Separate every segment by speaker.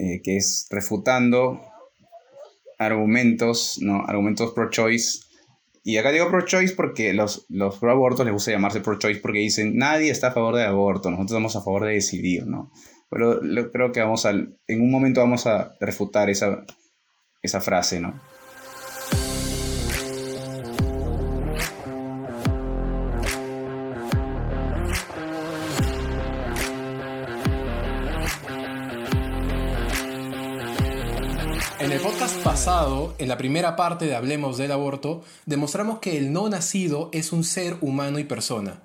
Speaker 1: eh, que es refutando argumentos, ¿no? Argumentos pro-choice. Y acá digo pro-choice porque los, los pro-abortos les gusta llamarse pro-choice porque dicen nadie está a favor del aborto, nosotros estamos a favor de decidir, ¿no? Pero creo que vamos a, en un momento vamos a refutar esa, esa frase, ¿no?
Speaker 2: Pasado, en la primera parte de Hablemos del aborto, demostramos que el no nacido es un ser humano y persona.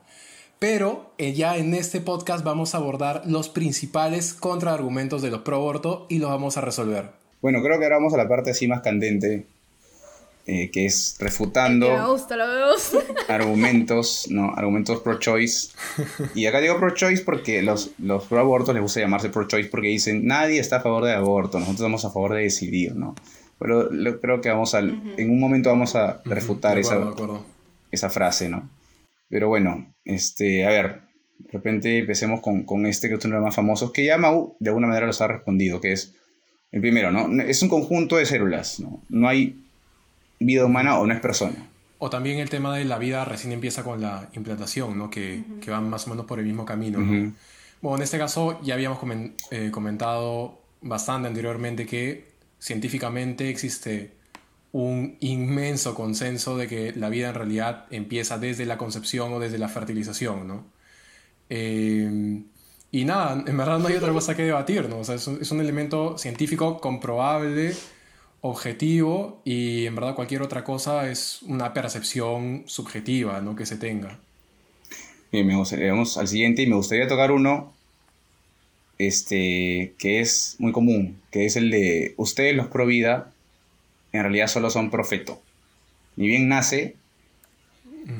Speaker 2: Pero eh, ya en este podcast vamos a abordar los principales contraargumentos de los pro aborto y los vamos a resolver.
Speaker 1: Bueno, creo que ahora vamos a la parte así más candente, eh, que es refutando
Speaker 3: me gusta, me gusta.
Speaker 1: argumentos, ¿no? Argumentos pro-choice. Y acá digo pro-choice porque los, los pro-abortos les gusta llamarse pro-choice porque dicen nadie está a favor del aborto, nosotros estamos a favor de decidir, ¿no? Pero lo- creo que vamos a, en un momento vamos a refutar
Speaker 2: De
Speaker 1: esa,
Speaker 2: acuerdo, acuerdo.
Speaker 1: esa frase, ¿no? Pero bueno, este, a ver, de repente empecemos con, con este que es uno de los más famosos, que ya Mau de alguna manera los ha respondido, que es, el primero, ¿no? Es un conjunto de células, ¿no? No hay vida humana o no es persona.
Speaker 2: O también el tema de la vida recién empieza con la implantación, ¿no? Que, que van más o menos por el mismo camino, ¿no?
Speaker 1: Ujú.
Speaker 2: Bueno, en este caso ya habíamos comen- eh, comentado bastante anteriormente que científicamente existe un inmenso consenso de que la vida en realidad empieza desde la concepción o desde la fertilización, ¿no? Eh, y nada, en verdad no hay otra cosa que debatir, ¿no? O sea, es un, elemento científico comprobable, objetivo, y en verdad cualquier otra cosa es una percepción subjetiva, ¿no? Que se tenga.
Speaker 1: Bien, me gustaría, vamos al siguiente y me gustaría tocar uno este, que es muy común, que es el de ustedes los pro vida en realidad solo son profeto. Ni bien nace,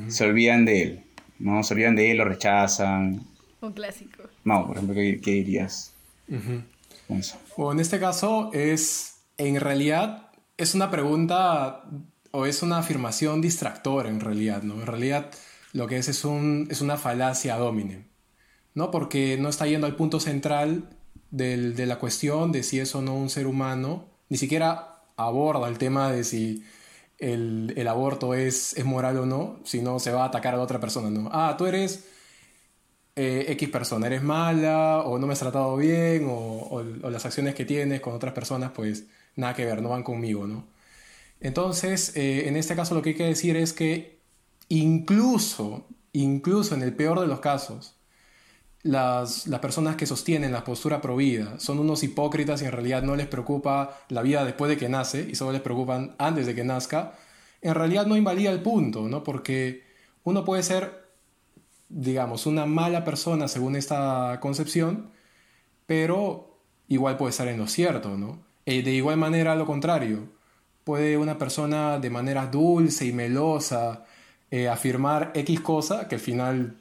Speaker 1: se olvidan de él, ¿no? Se olvidan de él, lo rechazan.
Speaker 3: Un clásico.
Speaker 1: Mau, por ejemplo, ¿qué, qué dirías
Speaker 2: Ujú.
Speaker 1: con eso?
Speaker 2: Bueno, en este caso es, en realidad, es una pregunta o es una afirmación distractora en realidad, ¿no? En realidad lo que es es, un, es una falacia domine, ¿no? Porque no está yendo al punto central del- de la cuestión de si es o no un ser humano, ni siquiera aborda el tema de si el, el aborto es, es moral o no, sino se va a atacar a la otra persona, ¿no? Ah, tú eres eh, X persona, eres mala o no me has tratado bien o, o- las acciones que tienes con otras personas pues nada que ver, no van conmigo, ¿no? Entonces, eh, en este caso lo que hay que decir es que incluso, incluso en el peor de los casos, las, las personas que sostienen la postura provida son unos hipócritas y en realidad no les preocupa la vida después de que nace y solo les preocupan antes de que nazca, en realidad no invalida el punto, ¿no? Porque uno puede ser, digamos, una mala persona según esta concepción, pero igual puede estar en lo cierto, ¿no? Eh, de igual manera, lo contrario, puede una persona de manera dulce y melosa eh, afirmar X cosa que al final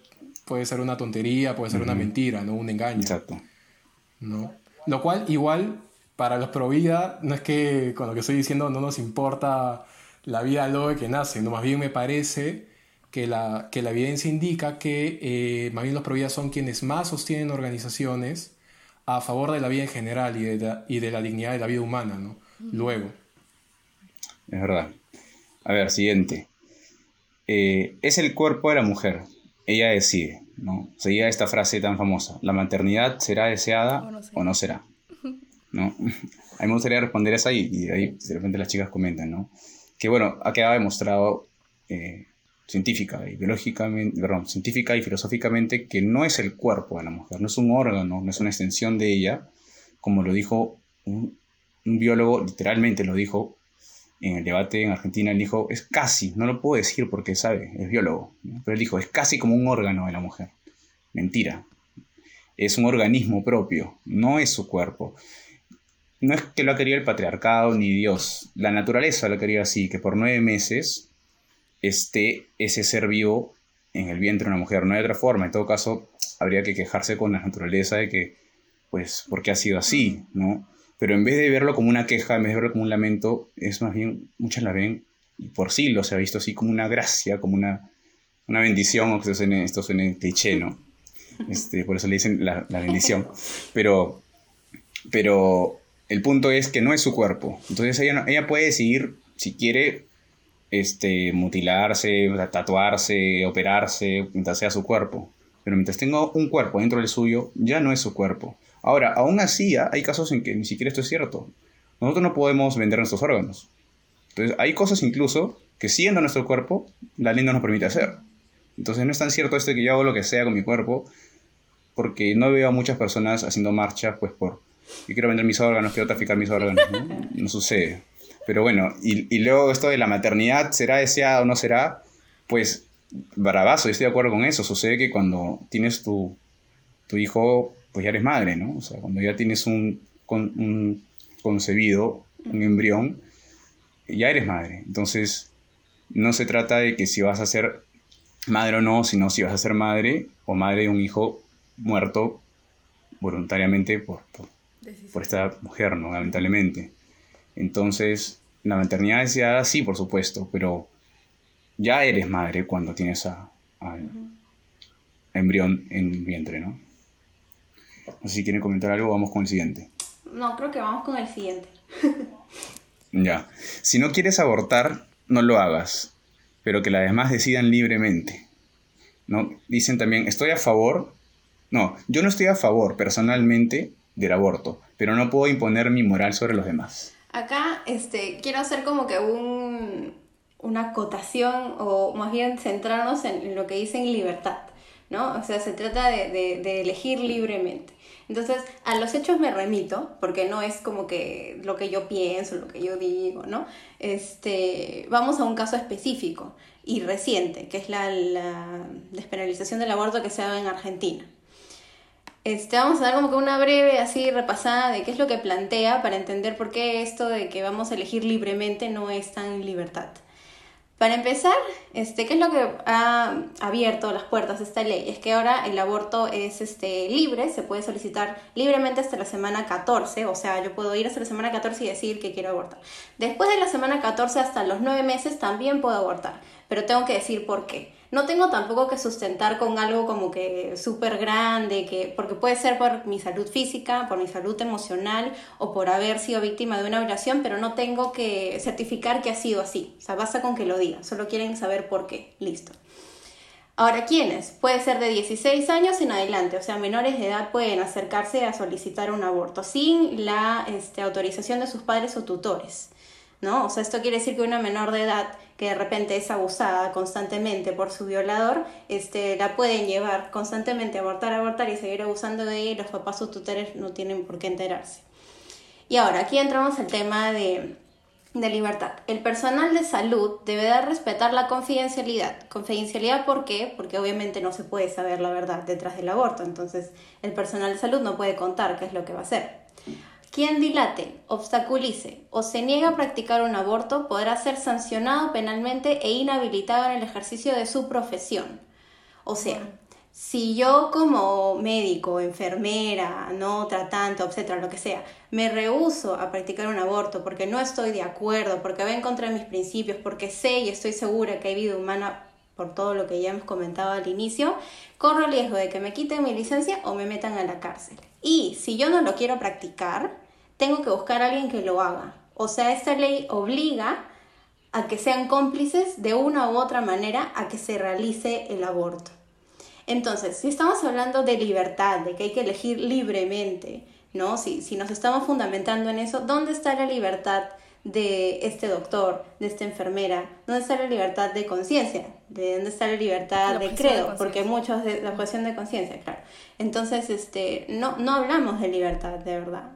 Speaker 2: puede ser una tontería, puede ser una mentira, ¿no? Un engaño.
Speaker 1: Exacto.
Speaker 2: ¿no? Lo cual igual para los pro vida no es que con lo que estoy diciendo no nos importa la vida luego que nace, no más bien me parece que la, que la evidencia indica que eh, más bien los pro vida son quienes más sostienen organizaciones a favor de la vida en general y de la, y de la dignidad de la vida humana, ¿no? Luego.
Speaker 1: Es verdad. A ver, siguiente. Eh, es el cuerpo de la mujer. Ella decide, ¿no? Seguía esta frase tan famosa. ¿La maternidad será deseada
Speaker 3: O no será.
Speaker 1: o no será? ¿No? A mí me gustaría responder esa y, y de ahí de repente las chicas comentan, ¿no? Que bueno, ha quedado demostrado eh, científica y biológicamente, perdón, científica y filosóficamente que no es el cuerpo de la mujer, no es un órgano, no es una extensión de ella, como lo dijo un, un biólogo, literalmente lo dijo en el debate en Argentina, él dijo, es casi, no lo puedo decir porque sabe, es biólogo, pero él dijo, es casi como un órgano de la mujer. Mentira. Es un organismo propio, no es su cuerpo. No es que lo ha querido el patriarcado ni Dios, la naturaleza lo quería así, que por nueve meses esté ese ser vivo en el vientre de una mujer. No hay otra forma. En todo caso, habría que quejarse con la naturaleza de que, pues, ¿por qué ha sido así? ¿no? Pero en vez de verlo como una queja, en vez de verlo como un lamento, es más bien, muchas la ven, y por siglos se ha visto así como una gracia, como una, una bendición, o que esto suene, esto suene cliché, ¿no? Este, por eso le dicen la, la bendición. Pero, pero el punto es que no es su cuerpo. Entonces ella, no- ella puede decidir si quiere este, mutilarse, tatuarse, operarse, mientras sea su cuerpo. Pero mientras tenga un cuerpo dentro del suyo, ya no es su cuerpo. Ahora, aún así, ¿ah? hay casos en que ni siquiera esto es cierto. Nosotros no podemos vender nuestros órganos. Entonces, hay cosas incluso que siendo nuestro cuerpo, la ley no nos permite hacer. Entonces, no es tan cierto esto de que yo hago lo que sea con mi cuerpo, porque no veo a muchas personas haciendo marchas, pues por, yo quiero vender mis órganos, quiero traficar mis órganos. No, No sucede. Pero bueno, y, y luego esto de la maternidad, ¿será deseada o no será? Pues, bravazo, yo estoy de acuerdo con eso. Sucede que cuando tienes tu, tu hijo, pues ya eres madre, ¿no? O sea, cuando ya tienes un, con- un concebido, un embrión, ya eres madre. Entonces, no se trata de que si vas a ser madre o no, sino si vas a ser madre o madre de un hijo muerto voluntariamente por, por, por esta mujer, ¿no? Lamentablemente. Entonces, la maternidad deseada, sí, por supuesto, pero ya eres madre cuando tienes a, al embrión en el vientre, ¿no? No sé si quieren comentar algo, vamos con el siguiente.
Speaker 4: No, creo que vamos con el siguiente.
Speaker 1: Ya. Si no quieres abortar, no lo hagas, pero que las demás decidan libremente. ¿No? Dicen también, estoy a favor. No, yo no estoy a favor personalmente del aborto, pero no puedo imponer mi moral sobre los demás.
Speaker 4: Acá este, quiero hacer como que un, una acotación o más bien centrarnos en, lo que dicen libertad, ¿no? O sea, se trata de, de- de elegir libremente. Entonces, a los hechos me remito, porque no es como que lo que yo pienso, lo que yo digo, ¿no? Este, vamos a un caso específico y reciente, que es la, despenalización del aborto que se dado en Argentina. Este, vamos a dar como que una breve así repasada de qué es lo que plantea para entender por qué esto de que vamos a elegir libremente no es tan libertad. Para empezar, este, ¿qué es lo que ha abierto las puertas a esta ley? Es que ahora el aborto es este, libre, se puede solicitar libremente hasta la semana 14, o sea, yo puedo ir hasta la semana 14 y decir que quiero abortar. Después de la semana 14 hasta los 9 meses también puedo abortar, pero tengo que decir por qué. No tengo tampoco que sustentar con algo como que súper grande, que, porque puede ser por mi salud física, por mi salud emocional o por haber sido víctima de una violación, pero no tengo que certificar que ha sido así. O sea, basta con que lo diga, solo quieren saber por qué. Listo. Ahora, ¿quiénes? Puede ser de 16 años en adelante, o sea, menores de edad pueden acercarse a solicitar un aborto sin la este, autorización de sus padres o tutores. ¿No? O sea, esto quiere decir que una menor de edad que de repente es abusada constantemente por su violador, este, la pueden llevar constantemente a abortar, abortar y seguir abusando de ella y los papás o tutores no tienen por qué enterarse. Y ahora, aquí entramos al tema de, de libertad. El personal de salud debe de respetar la confidencialidad. Confidencialidad, ¿por qué? Porque obviamente no se puede saber la verdad detrás del aborto. Entonces, el personal de salud no puede contar qué es lo que va a hacer. Quien dilate, obstaculice o se niega a practicar un aborto podrá ser sancionado penalmente e inhabilitado en el ejercicio de su profesión. O sea, si yo como médico, enfermera, no tratante, obstetra, lo que sea, me rehúso a practicar un aborto porque no estoy de acuerdo, porque va en contra de mis principios, porque sé y estoy segura que hay vida humana por todo lo que ya hemos comentado al inicio, corro el riesgo de que me quiten mi licencia o me metan a la cárcel. Y si yo no lo quiero practicar, tengo que buscar a alguien que lo haga. O sea, esta ley obliga a que sean cómplices de una u otra manera a que se realice el aborto. Entonces, si estamos hablando de libertad, de que hay que elegir libremente, ¿no? Si, si nos estamos fundamentando en eso, ¿dónde está la libertad de este doctor, de esta enfermera? ¿Dónde está la libertad de conciencia? ¿De dónde está la libertad
Speaker 3: La
Speaker 4: de
Speaker 3: objeción de
Speaker 4: credo? Porque muchos de la objeción de conciencia, claro. Entonces, este, no, no hablamos de libertad, de verdad,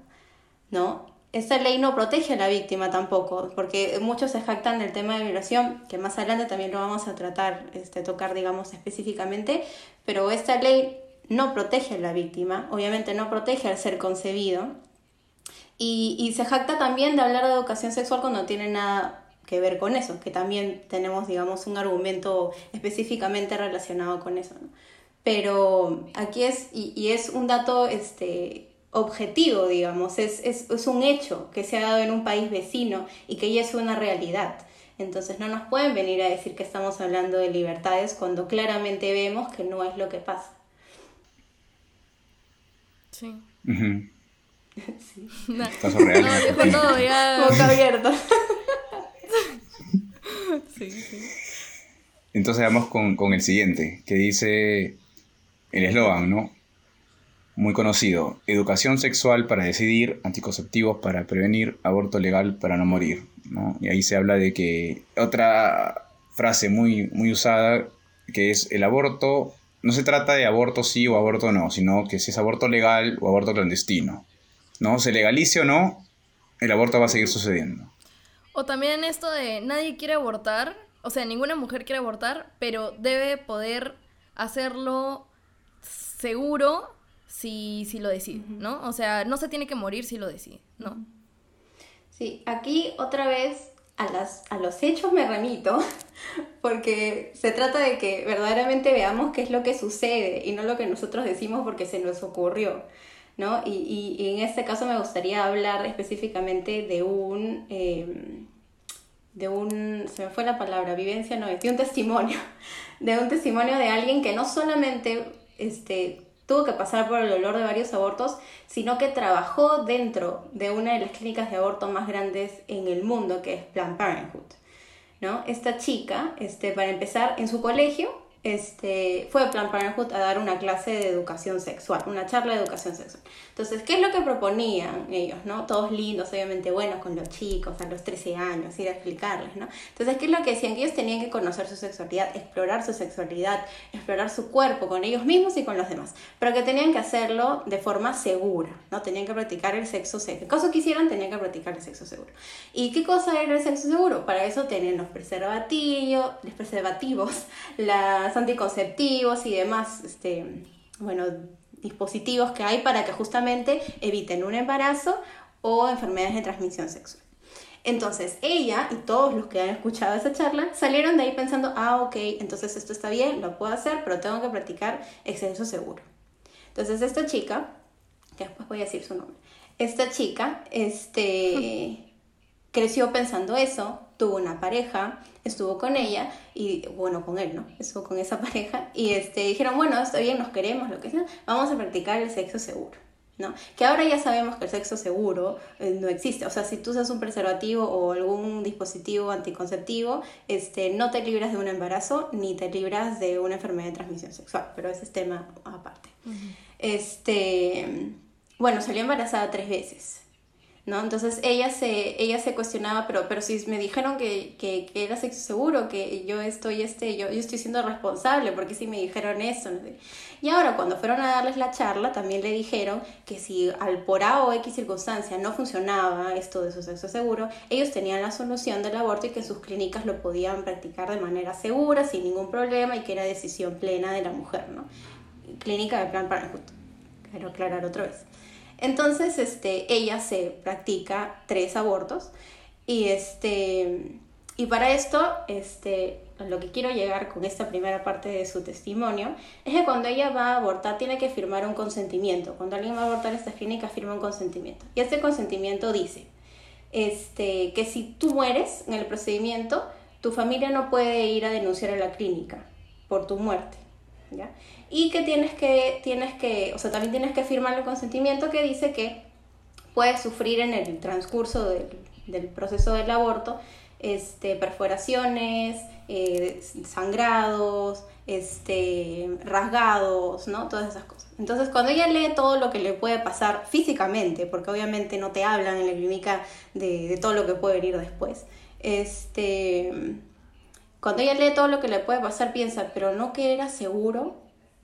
Speaker 4: ¿no? Esta ley no protege a la víctima tampoco, porque muchos se jactan del tema de violación, que más adelante también lo vamos a tratar, este, tocar, digamos, específicamente, pero esta ley no protege a la víctima, obviamente no protege al ser concebido, y, y se jacta también de hablar de educación sexual cuando tiene nada que ver con eso, que también tenemos, digamos, un argumento específicamente relacionado con eso. Pero aquí es, y, y es un dato este, objetivo, digamos, es, es, es un hecho que se ha dado en un país vecino y que ya es una realidad. Entonces no nos pueden venir a decir que estamos hablando de libertades cuando claramente vemos que no es lo que pasa.
Speaker 3: Sí. No, no, dejó todo ya.
Speaker 4: Boca abierta.
Speaker 3: Sí, sí.
Speaker 1: Entonces vamos con, con el siguiente, que dice el eslogan, ¿no? Muy conocido. Educación sexual para decidir, anticonceptivos para prevenir, aborto legal para no morir, ¿no? Y ahí se habla de que otra frase muy, muy usada, que es el aborto, no se trata de aborto sí o aborto no, sino que si es aborto legal o aborto clandestino, ¿no? Se legalice o no, el aborto va a seguir sucediendo.
Speaker 3: O también esto de nadie quiere abortar, o sea, ninguna mujer quiere abortar, pero debe poder hacerlo seguro si, si lo decide, ¿no? O sea, no se tiene que morir si lo decide, ¿no?
Speaker 4: Sí, aquí otra vez a, las, a los hechos me remito, porque se trata de que verdaderamente veamos qué es lo que sucede y no lo que nosotros decimos porque se nos ocurrió. ¿no? Y, y- y en este caso me gustaría hablar específicamente de un, eh, de un, se me fue la palabra, vivencia no es, de un testimonio, de un testimonio de alguien que no solamente este, tuvo que pasar por el dolor de varios abortos, sino que trabajó dentro de una de las clínicas de aborto más grandes en el mundo, que es Planned Parenthood. ¿no? Esta chica, este, para empezar, en su colegio, este, fue Planned Parenthood a dar una clase de educación sexual, una charla de educación sexual. Entonces, ¿qué es lo que proponían ellos, no? Todos lindos, obviamente buenos con los chicos a los 13 años, ir a explicarles, ¿no? Entonces, ¿qué es lo que decían? Que ellos tenían que conocer su sexualidad, explorar su sexualidad, explorar su cuerpo con ellos mismos y con los demás, pero que tenían que hacerlo de forma segura, ¿no? Tenían que practicar el sexo seguro. ¿Qué cosa quisieran? Tenían que practicar el sexo seguro. ¿Y qué cosa era el sexo seguro? Para eso tenían los preservativos, los preservativos, las anticonceptivos y demás, este, bueno, dispositivos que hay para que justamente eviten un embarazo o enfermedades de transmisión sexual. Entonces ella y todos los que han escuchado esa charla salieron de ahí pensando, ah, ok, entonces esto está bien, lo puedo hacer, pero tengo que practicar exceso seguro. Entonces esta chica, que después voy a decir su nombre, esta chica, este, creció pensando eso, tuvo una pareja, estuvo con ella y bueno, con él, ¿no? Estuvo con esa pareja y este dijeron, bueno, está bien, nos queremos, lo que sea, vamos a practicar el sexo seguro. ¿no? Que ahora ya sabemos que el sexo seguro eh, no existe. O sea, si tú usas un preservativo o algún dispositivo anticonceptivo, este, no te libras de un embarazo ni te libras de una enfermedad de transmisión sexual, pero ese es tema aparte. Este, bueno, salió embarazada tres veces. ¿No? Entonces ella se, ella se cuestionaba, pero, pero si me dijeron que, que, era sexo seguro, que yo estoy, este, yo, yo estoy siendo responsable, porque si me dijeron eso, no sé. Y ahora cuando fueron a darles la charla, también le dijeron que si al por A o X circunstancia no funcionaba esto de su sexo seguro, ellos tenían la solución del aborto y que sus clínicas lo podían practicar de manera segura, sin ningún problema, y que era decisión plena de la mujer, ¿no? Clínica de Plan Parenthood. Quiero aclarar otra vez. Entonces, este, ella se practica tres abortos y este y para esto, este, lo que quiero llegar con esta primera parte de su testimonio es que cuando ella va a abortar tiene que firmar un consentimiento. Cuando alguien va a abortar en esta clínica firma un consentimiento. Y este consentimiento dice este, que si tú mueres en el procedimiento, tu familia no puede ir a denunciar a la clínica por tu muerte. Y que tienes que, tienes que, o sea, también tienes que firmar el consentimiento que dice que puedes sufrir en el transcurso del, del proceso del aborto este, perforaciones, eh, sangrados, este, rasgados, ¿no? Todas esas cosas. Entonces, cuando ella lee todo lo que le puede pasar físicamente, porque obviamente no te hablan en la clínica de, de todo lo que puede venir después, este, cuando ella lee todo lo que le puede pasar, piensa, pero no que era seguro,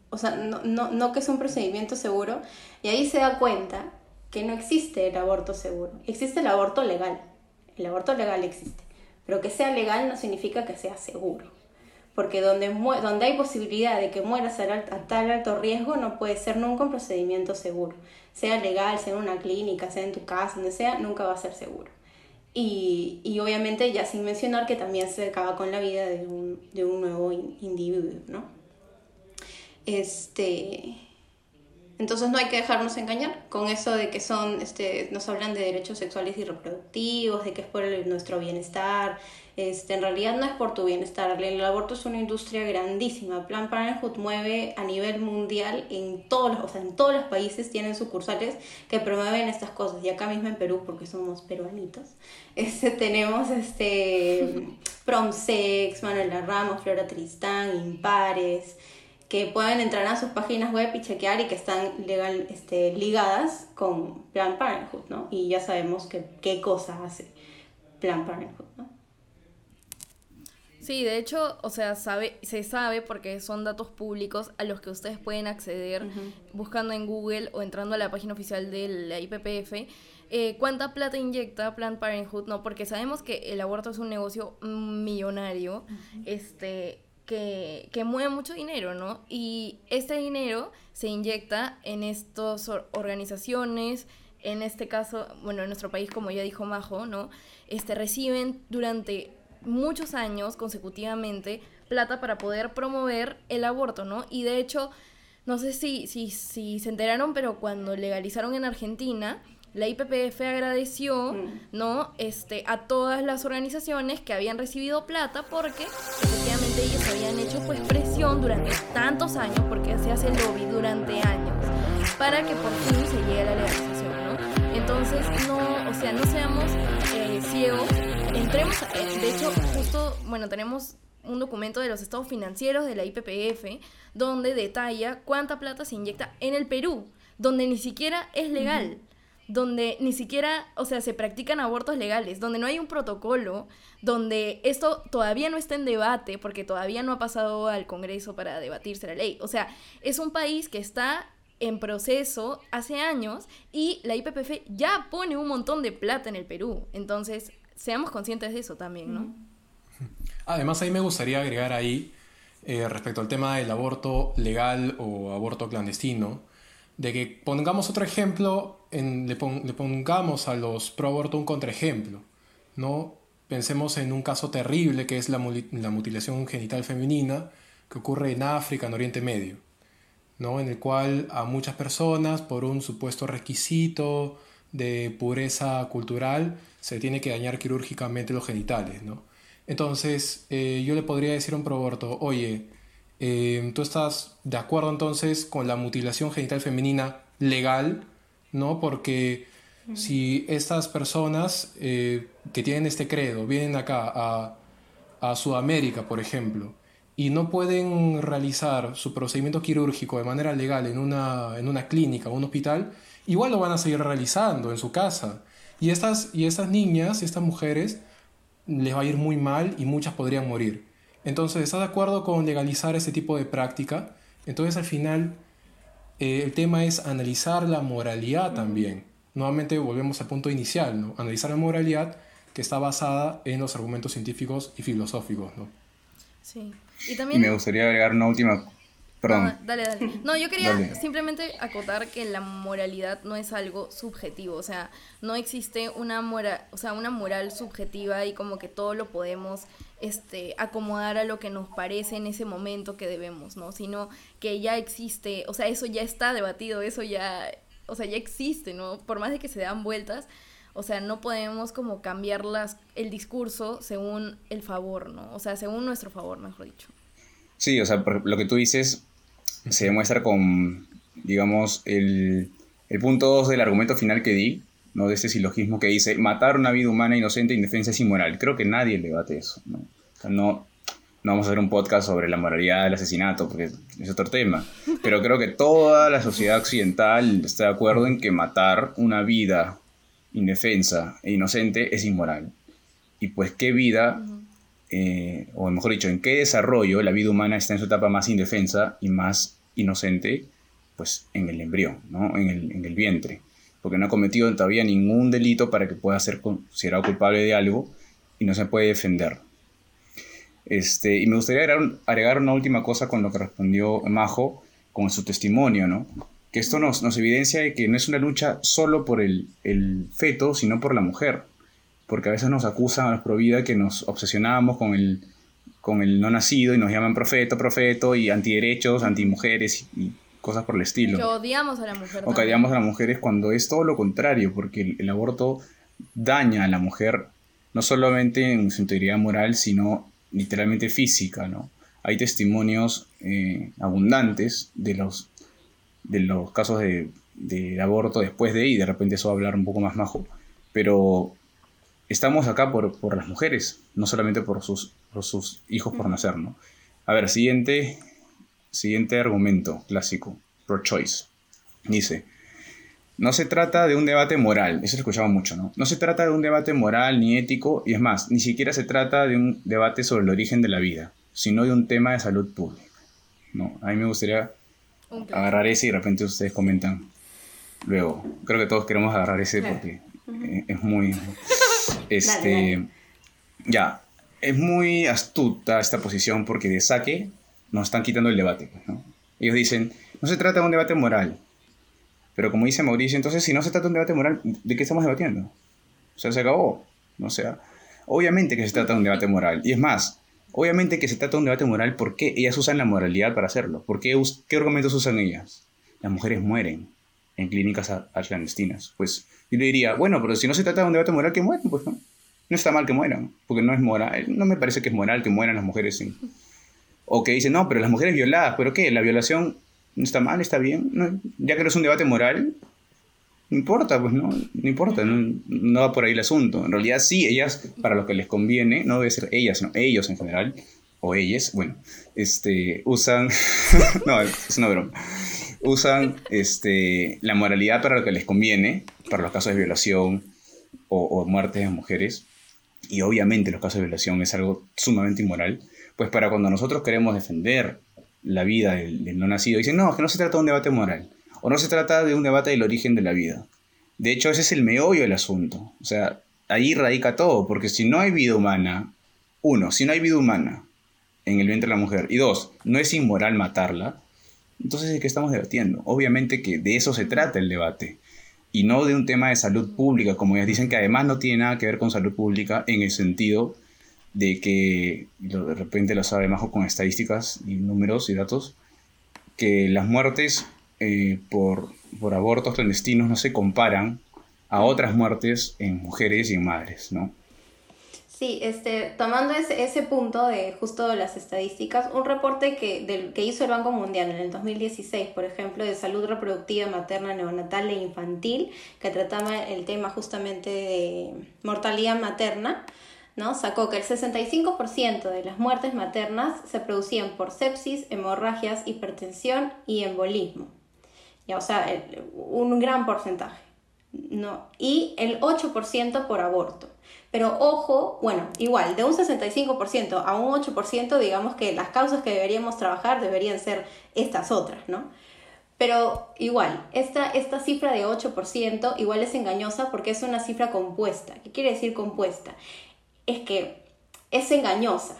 Speaker 4: o sea, no, no, no que es un procedimiento seguro, y ahí se da cuenta que no existe el aborto seguro, existe el aborto legal, el aborto legal existe, pero que sea legal no significa que sea seguro, porque donde, donde hay posibilidad de que mueras a tal alto riesgo no puede ser nunca un procedimiento seguro, sea legal, sea en una clínica, sea en tu casa, donde sea, nunca va a ser seguro. Y, y obviamente ya sin mencionar que también se acaba con la vida de un, de un nuevo in- individuo, ¿no? Este... Entonces no hay que dejarnos engañar con eso de que son, este, nos hablan de derechos sexuales y reproductivos, de que es por nuestro bienestar. Este, en realidad no es por tu bienestar. El aborto es una industria grandísima. Plan Parenthood mueve a nivel mundial en todos los, o sea, en todos los países tienen sucursales que promueven estas cosas. Y acá mismo en Perú, porque somos peruanitos, este, tenemos este Promsex, Manuela Ramos, Flora Tristán, Impares que pueden entrar a sus páginas web y chequear y que están legal, este, ligadas con Plan Parenthood, ¿no? Y ya sabemos que, qué cosa hace Plan Parenthood, ¿no?
Speaker 3: Sí, de hecho, o sea, sabe, se sabe porque son datos públicos a los que ustedes pueden acceder buscando en Google o entrando a la página oficial de la IPPF. Eh, ¿Cuánta plata inyecta Planned Parenthood? No, porque sabemos que el aborto es un negocio millonario. Este, que, que mueve mucho dinero, ¿no? Y este dinero se inyecta en estas organizaciones, en este caso, bueno, en nuestro país, como ya dijo Majo, ¿no? Este, reciben durante muchos años consecutivamente plata para poder promover el aborto, ¿no? Y de hecho, no sé si, si, si se enteraron, pero cuando legalizaron en Argentina, la IPPF agradeció, mm. ¿no? Este, a todas las organizaciones que habían recibido plata porque efectivamente ellos habían hecho pues presión durante tantos años, porque se hace lobby durante años, para que por fin se llegue a la legalización, ¿no? Entonces, no, o sea, no seamos eh, ciegos, entremos, eh, de hecho, justo, bueno, tenemos un documento de los estados financieros de la IPPF donde detalla cuánta plata se inyecta en el Perú, donde ni siquiera es legal donde ni siquiera, o sea, se practican abortos legales, donde no hay un protocolo, donde esto todavía no está en debate, porque todavía no ha pasado al Congreso para debatirse la ley. O sea, es un país que está en proceso hace años y la IPPF ya pone un montón de plata en el Perú. Entonces, seamos conscientes de eso también, ¿no?
Speaker 2: Además, ahí me gustaría agregar ahí, eh, respecto al tema del aborto legal o aborto clandestino, de que pongamos otro ejemplo, en, le, pongamos a los pro aborto un contraejemplo, ¿no? Pensemos en un caso terrible que es la, la, mutilación genital femenina que ocurre en África, en Oriente Medio, ¿no? En el cual a muchas personas, por un supuesto requisito de pureza cultural, se tiene que dañar quirúrgicamente los genitales, ¿no? Entonces, eh, yo le podría decir a un pro aborto, oye, eh, ¿Tú estás de acuerdo entonces con la mutilación genital femenina legal? ¿No? Porque si estas personas eh, que tienen este credo vienen acá a, a Sudamérica, por ejemplo, y no pueden realizar su procedimiento quirúrgico de manera legal en una, en una clínica o un hospital, igual lo van a seguir realizando en su casa. Y estas, y estas niñas, estas mujeres, les va a ir muy mal y muchas podrían morir. Entonces, ¿estás de acuerdo con legalizar ese tipo de práctica? Entonces, al final, eh, el tema es analizar la moralidad también. Nuevamente volvemos al punto inicial, ¿no? Analizar la moralidad que está basada en los argumentos científicos y filosóficos, ¿no?
Speaker 3: Sí. Y también...
Speaker 1: me gustaría agregar una última
Speaker 3: no, dale, dale. No, yo quería simplemente acotar que la moralidad no es algo subjetivo, o sea, no existe una moral, o sea, una moral subjetiva y como que todo lo podemos este acomodar a lo que nos parece en ese momento que debemos, ¿no? Sino que ya existe, o sea, eso ya está debatido, eso ya, o sea, ya existe, ¿no? Por más de que se dan vueltas, o sea, no podemos como cambiar el discurso según el favor, ¿no? O sea, según nuestro favor, mejor dicho.
Speaker 1: Sí, o sea, lo que tú dices se demuestra con, digamos, el, el punto 2 del argumento final que di, ¿no? de este silogismo que dice, matar una vida humana inocente e indefensa es inmoral. Creo que nadie debate eso. ¿no? no, no vamos a hacer un podcast sobre la moralidad del asesinato, porque es otro tema. Pero creo que toda la sociedad occidental está de acuerdo en que matar una vida indefensa e inocente es inmoral. Y pues qué vida eh, o mejor dicho, en qué desarrollo la vida humana está en su etapa más indefensa y más inocente, pues en el embrión, ¿no? en, el, en el vientre, porque no ha cometido todavía ningún delito para que pueda ser considerado culpable de algo y no se puede defender. Este, y me gustaría agregar, una última cosa con lo que respondió Majo, con su testimonio, ¿no? que esto nos, nos evidencia de que no es una lucha solo por el, el feto, sino por la mujer porque a veces nos acusan a los Provida que nos obsesionamos con el, con el no nacido y nos llaman profeto, profeto y antiderechos, antimujeres y cosas por el estilo.
Speaker 3: Que odiamos a la mujer.
Speaker 1: O que odiamos a las mujeres cuando es todo lo contrario, porque el, el aborto daña a la mujer no solamente en su integridad moral, sino literalmente física, ¿no? Hay testimonios eh, abundantes de los, de los casos de, de aborto después de, y de repente eso va a hablar un poco más majo, pero estamos acá por, por las mujeres, no solamente por sus, por sus hijos por nacer, ¿no? A ver, siguiente, siguiente argumento clásico, pro-choice. Dice, no se trata de un debate moral, eso lo escuchaba mucho, ¿no? No se trata de un debate moral ni ético, y es más, ni siquiera se trata de un debate sobre el origen de la vida, sino de un tema de salud pública, ¿no? A mí me gustaría agarrar ese y de repente ustedes comentan luego. Creo que todos queremos agarrar ese porque es muy... Este,
Speaker 4: Dale,
Speaker 1: Ya, es muy astuta esta posición porque de saque nos están quitando el debate. pues, ¿no? Ellos dicen, no se trata de un debate moral. Pero como dice Mauricio, entonces si no se trata de un debate moral, ¿de qué estamos debatiendo? O sea, se acabó. O sea, obviamente que se trata de un debate moral. Y es más, obviamente que se trata de un debate moral porque ellas usan la moralidad para hacerlo. ¿Por qué, qué argumentos usan ellas? Las mujeres mueren en clínicas clandestinas. Pues yo le diría, bueno, pero si no se trata de un debate moral, que mueren, pues no. No está mal que mueran, porque no es moral. No me parece que es moral que mueran las mujeres. O que dicen, no, pero las mujeres violadas, ¿pero qué? ¿La violación no está mal, está bien? No, ya que no es un debate moral, no importa, pues no, no importa, no, no va por ahí el asunto. En realidad sí, ellas, para lo que les conviene, no debe ser ellas, sino ellos en general, o ellas, bueno, este, usan, no, es una broma, usan este, la moralidad para lo que les conviene, para los casos de violación o, muertes de mujeres, y obviamente los casos de violación es algo sumamente inmoral, pues para cuando nosotros queremos defender la vida del, del no nacido, dicen, no, es que no se trata de un debate moral, o no se trata de un debate del origen de la vida. De hecho, ese es el meollo del asunto. O sea, ahí radica todo, porque si no hay vida humana, uno, si no hay vida humana en el vientre de la mujer, y dos, no es inmoral matarla, entonces ¿de qué estamos debatiendo? Obviamente que de eso se trata el debate, y no de un tema de salud pública, como ellas dicen que además no tiene nada que ver con salud pública en el sentido de que, de repente lo sabe Majo con estadísticas y números y datos, que las muertes eh, por, por abortos clandestinos no se comparan a otras muertes en mujeres y en madres, ¿no?
Speaker 4: Sí, este, tomando ese, ese punto de justo las estadísticas, un reporte que, del, que hizo el Banco Mundial en el 2016, por ejemplo, de salud reproductiva materna, neonatal e infantil, que trataba el tema justamente de mortalidad materna, ¿no? sacó que el 65% de las muertes maternas se producían por sepsis, hemorragias, hipertensión y embolismo. Ya, o sea, un gran porcentaje. No, y el 8% por aborto. Pero ojo, bueno, igual, de un 65% a un 8%, digamos que las causas que deberíamos trabajar deberían ser estas otras, ¿no? Pero igual, esta, esta cifra de 8% igual es engañosa porque es una cifra compuesta. ¿Qué quiere decir compuesta? Es que es engañosa.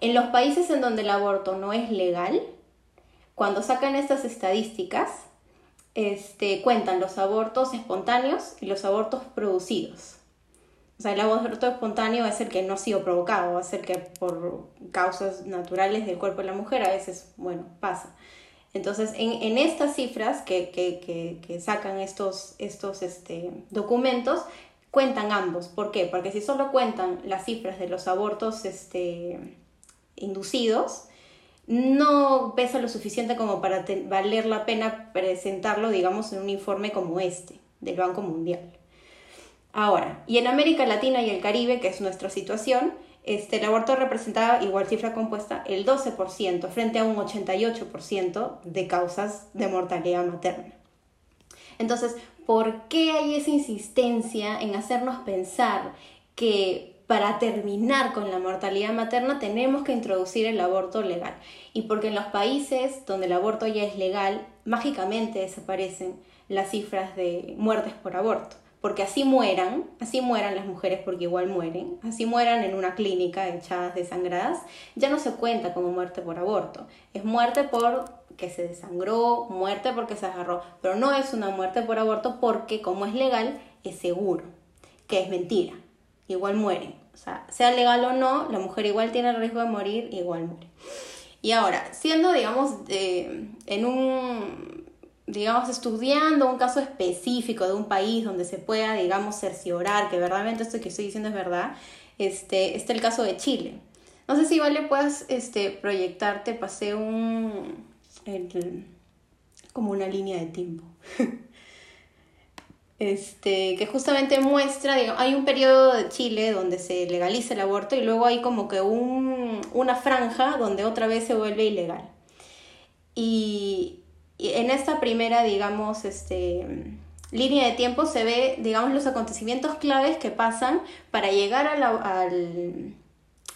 Speaker 4: En los países en donde el aborto no es legal, cuando sacan estas estadísticas, este, cuentan los abortos espontáneos y los abortos producidos. O sea, el aborto espontáneo es el que no ha sido provocado, es el que por causas naturales del cuerpo de la mujer a veces, bueno, pasa. Entonces, en, estas cifras que, que, que, que sacan estos, estos este, documentos, cuentan ambos. ¿Por qué? Porque si solo cuentan las cifras de los abortos este, inducidos, no pesa lo suficiente como para valer la pena presentarlo, digamos, en un informe como este del Banco Mundial. Ahora, y en América Latina y el Caribe, que es nuestra situación, este, el aborto representaba, igual cifra compuesta, el 12% frente a un 88% de causas de mortalidad materna. Entonces, ¿por qué hay esa insistencia en hacernos pensar que para terminar con la mortalidad materna tenemos que introducir el aborto legal? Y porque en los países donde el aborto ya es legal, mágicamente desaparecen las cifras de muertes por aborto. Porque así mueran, así mueran las mujeres porque igual mueren, así mueran en una clínica echadas desangradas, ya no se cuenta como muerte por aborto. Es muerte por que se desangró, muerte porque se agarró, pero no es una muerte por aborto porque como es legal, es seguro, que es mentira. Igual mueren. O sea, sea legal o no, la mujer igual tiene el riesgo de morir, igual muere. Y ahora, siendo, digamos, en un, digamos, estudiando un caso específico de un país donde se pueda, digamos, cerciorar que verdaderamente esto que estoy diciendo es verdad, este, está el caso de Chile. No sé si vale puedas este, proyectarte, pasé un, como una línea de tiempo. este, que justamente muestra, digamos, hay un periodo de Chile donde se legaliza el aborto y luego hay como que un, una franja donde otra vez se vuelve ilegal. Y, en esta primera, digamos, este, línea de tiempo se ve, digamos, los acontecimientos claves que pasan para llegar al,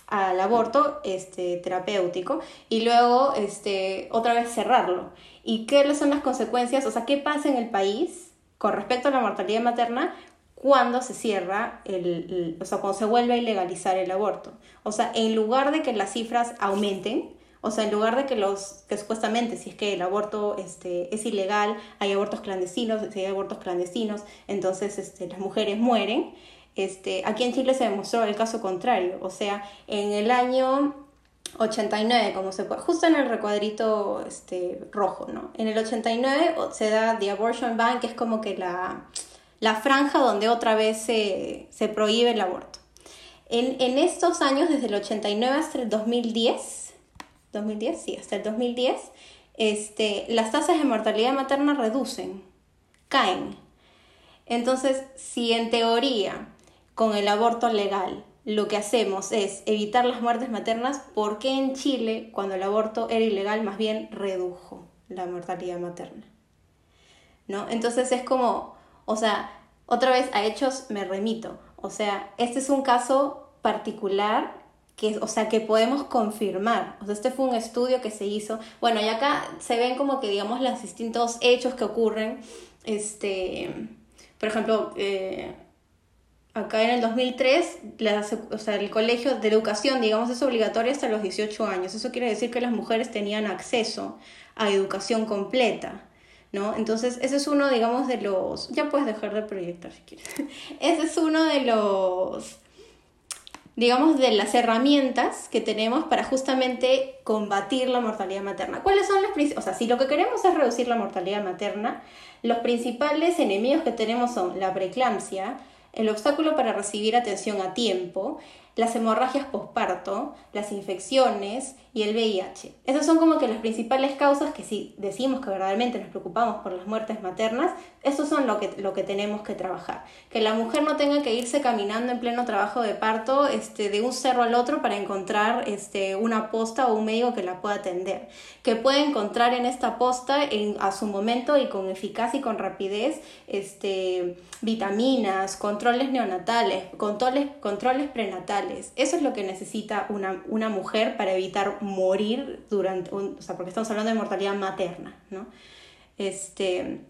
Speaker 4: al aborto este, terapéutico y luego este, otra vez cerrarlo. ¿Y qué son las consecuencias? O sea, ¿qué pasa en el país con respecto a la mortalidad materna cuando se cierra, el, o sea, cuando se vuelve a ilegalizar el aborto. O sea, en lugar de que las cifras aumenten, o sea, en lugar de que los, que supuestamente si es que el aborto este, es ilegal, hay abortos clandestinos, si hay abortos clandestinos, entonces este, las mujeres mueren. Este, aquí en Chile se demostró el caso contrario, o sea, en el año 89, como se puede, justo en el recuadrito este, rojo, ¿no? En el 89 se da The Abortion Ban, que es como que la, la franja donde otra vez se, se prohíbe el aborto. En, en, estos años, desde el 89 hasta el 2010, 2010, sí, hasta el 2010, este, las tasas de mortalidad materna reducen, caen. Entonces, si en teoría, con el aborto legal, lo que hacemos es evitar las muertes maternas, porque en Chile, cuando el aborto era ilegal, más bien redujo la mortalidad materna? ¿No? Entonces es como, o sea, otra vez a hechos me remito. O sea, este es un caso particular que, o sea, que podemos confirmar. O sea, este fue un estudio que se hizo. Bueno, y acá se ven como que, digamos, los distintos hechos que ocurren. Este, por ejemplo, eh, Acá en el 2003, o sea, el colegio de educación, digamos, es obligatorio hasta los 18 años. Eso quiere decir que las mujeres tenían acceso a educación completa, ¿no? Entonces, ese es uno, digamos, de los... Ya puedes dejar de proyectar si quieres. ese es uno de los, digamos, de las herramientas que tenemos para justamente combatir la mortalidad materna. ¿Cuáles son las O sea, si lo que queremos es reducir la mortalidad materna, los principales enemigos que tenemos son la preeclampsia, el obstáculo para recibir atención a tiempo, las hemorragias posparto, las infecciones y el VIH. Esas son como que las principales causas que si decimos que verdaderamente nos preocupamos por las muertes maternas, esos son lo que, lo que tenemos que trabajar. Que la mujer no tenga que irse caminando en pleno trabajo de parto este, de un cerro al otro para encontrar este, una posta o un médico que la pueda atender. Que pueda encontrar en esta posta en, a su momento y con eficacia y con rapidez este, vitaminas, controles neonatales, controles, controles prenatales. Eso es lo que necesita una, una mujer para evitar morir durante, un, o sea, porque estamos hablando de mortalidad materna, ¿no? Este,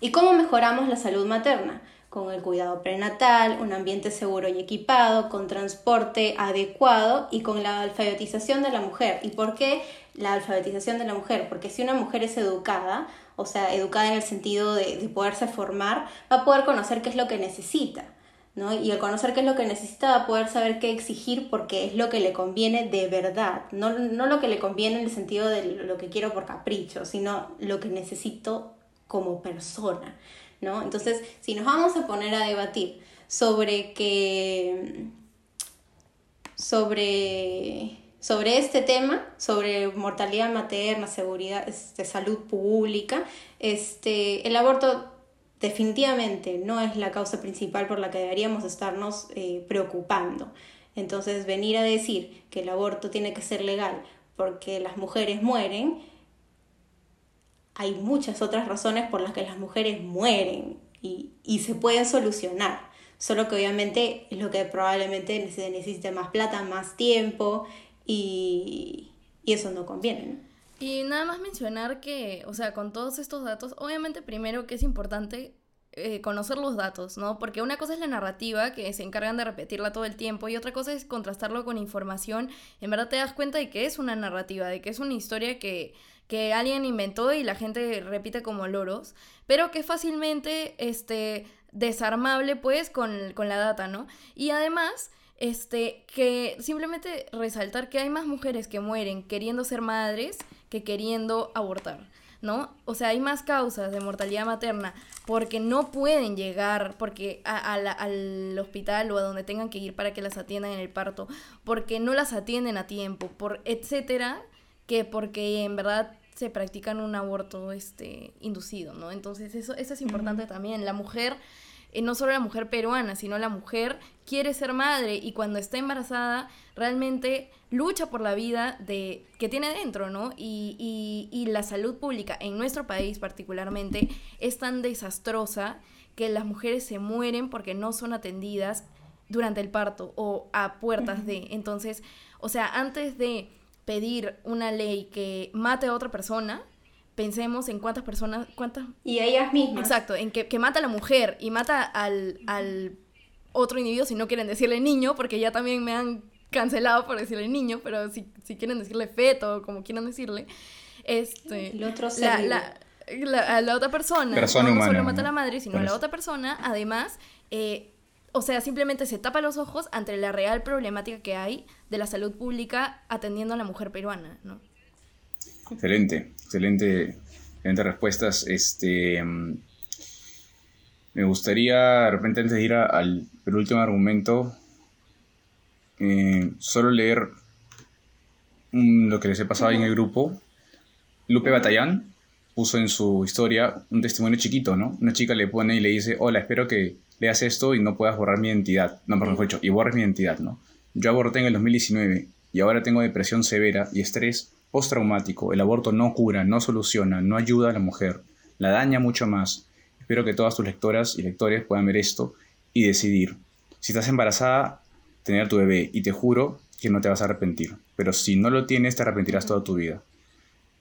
Speaker 4: ¿Y cómo mejoramos la salud materna? Con el cuidado prenatal, un ambiente seguro y equipado, con transporte adecuado y con la alfabetización de la mujer. ¿Y por qué la alfabetización de la mujer? Porque si una mujer es educada, o sea, educada en el sentido de, de poderse formar, va a poder conocer qué es lo que necesita. ¿No? Y al conocer qué es lo que necesita, va a poder saber qué exigir porque es lo que le conviene de verdad, no, no lo que le conviene en el sentido de lo que quiero por capricho, sino lo que necesito como persona, ¿no? Entonces, si nos vamos a poner a debatir sobre que sobre sobre este tema, sobre mortalidad materna, seguridad, este, salud pública, este, el aborto definitivamente no es la causa principal por la que deberíamos estarnos eh, preocupando. Entonces, venir a decir que el aborto tiene que ser legal porque las mujeres mueren, hay muchas otras razones por las que las mujeres mueren y, se pueden solucionar. Solo que obviamente es lo que probablemente se más plata, más tiempo y, y eso no conviene.
Speaker 3: Y nada más mencionar que, o sea, con todos estos datos, obviamente primero que es importante eh, conocer los datos, ¿no? Porque una cosa es la narrativa, que se encargan de repetirla todo el tiempo, y otra cosa es contrastarlo con información. En verdad te das cuenta de que es una narrativa, de que es una historia que, que alguien inventó y la gente repite como loros, pero que fácilmente este, desarmable, pues, con, con la data, ¿no? Y además este, que simplemente resaltar que hay más mujeres que mueren queriendo ser madres que queriendo abortar. ¿no? O sea, hay más causas de mortalidad materna porque no pueden llegar porque al hospital o a donde tengan que ir para que las atiendan en el parto, porque no las atienden a tiempo, por etcétera, que porque en verdad se practican un aborto este inducido, ¿no? Entonces, eso eso es importante también. La mujer eh, no solo la mujer peruana, sino la mujer quiere ser madre y cuando está embarazada realmente lucha por la vida de, que tiene dentro, ¿no? Y, y, la salud pública en nuestro país particularmente es tan desastrosa que las mujeres se mueren porque no son atendidas durante el parto o a puertas de. Entonces, o sea, antes de pedir una ley que mate a otra persona, pensemos en cuántas personas, cuántas...
Speaker 4: Y ellas mismas.
Speaker 3: Exacto, en que, mata a la mujer y mata al, al otro individuo si no quieren decirle niño, porque ya también me han cancelado por decirle niño, pero si, si quieren decirle feto, como quieran decirle, este...
Speaker 4: El otro
Speaker 3: la, la, la, a la otra persona, no, solo mata a la madre, sino a la otra persona, además, eh, o sea, simplemente se tapa los ojos ante la real problemática que hay de la salud pública atendiendo a la mujer peruana, ¿no?
Speaker 1: Excelente, excelente, excelente respuestas. Este, mm, me gustaría, de repente, antes de ir al último argumento, eh, solo leer lo que les he pasado en el grupo. Lupe Batallán puso en su historia un testimonio chiquito, ¿no? Una chica le pone y le dice, hola, espero que leas esto y no puedas borrar mi identidad. No, perdón, dicho, y borres mi identidad, ¿no? Yo aborté en el 2019 y ahora tengo depresión severa y estrés postraumático. El aborto no cura, no soluciona, no ayuda a la mujer, la daña mucho más. Espero que todas tus lectoras y lectores puedan ver esto y decidir. Si estás embarazada, tener tu bebé y te juro que no te vas a arrepentir. Pero si no lo tienes, te arrepentirás toda tu vida.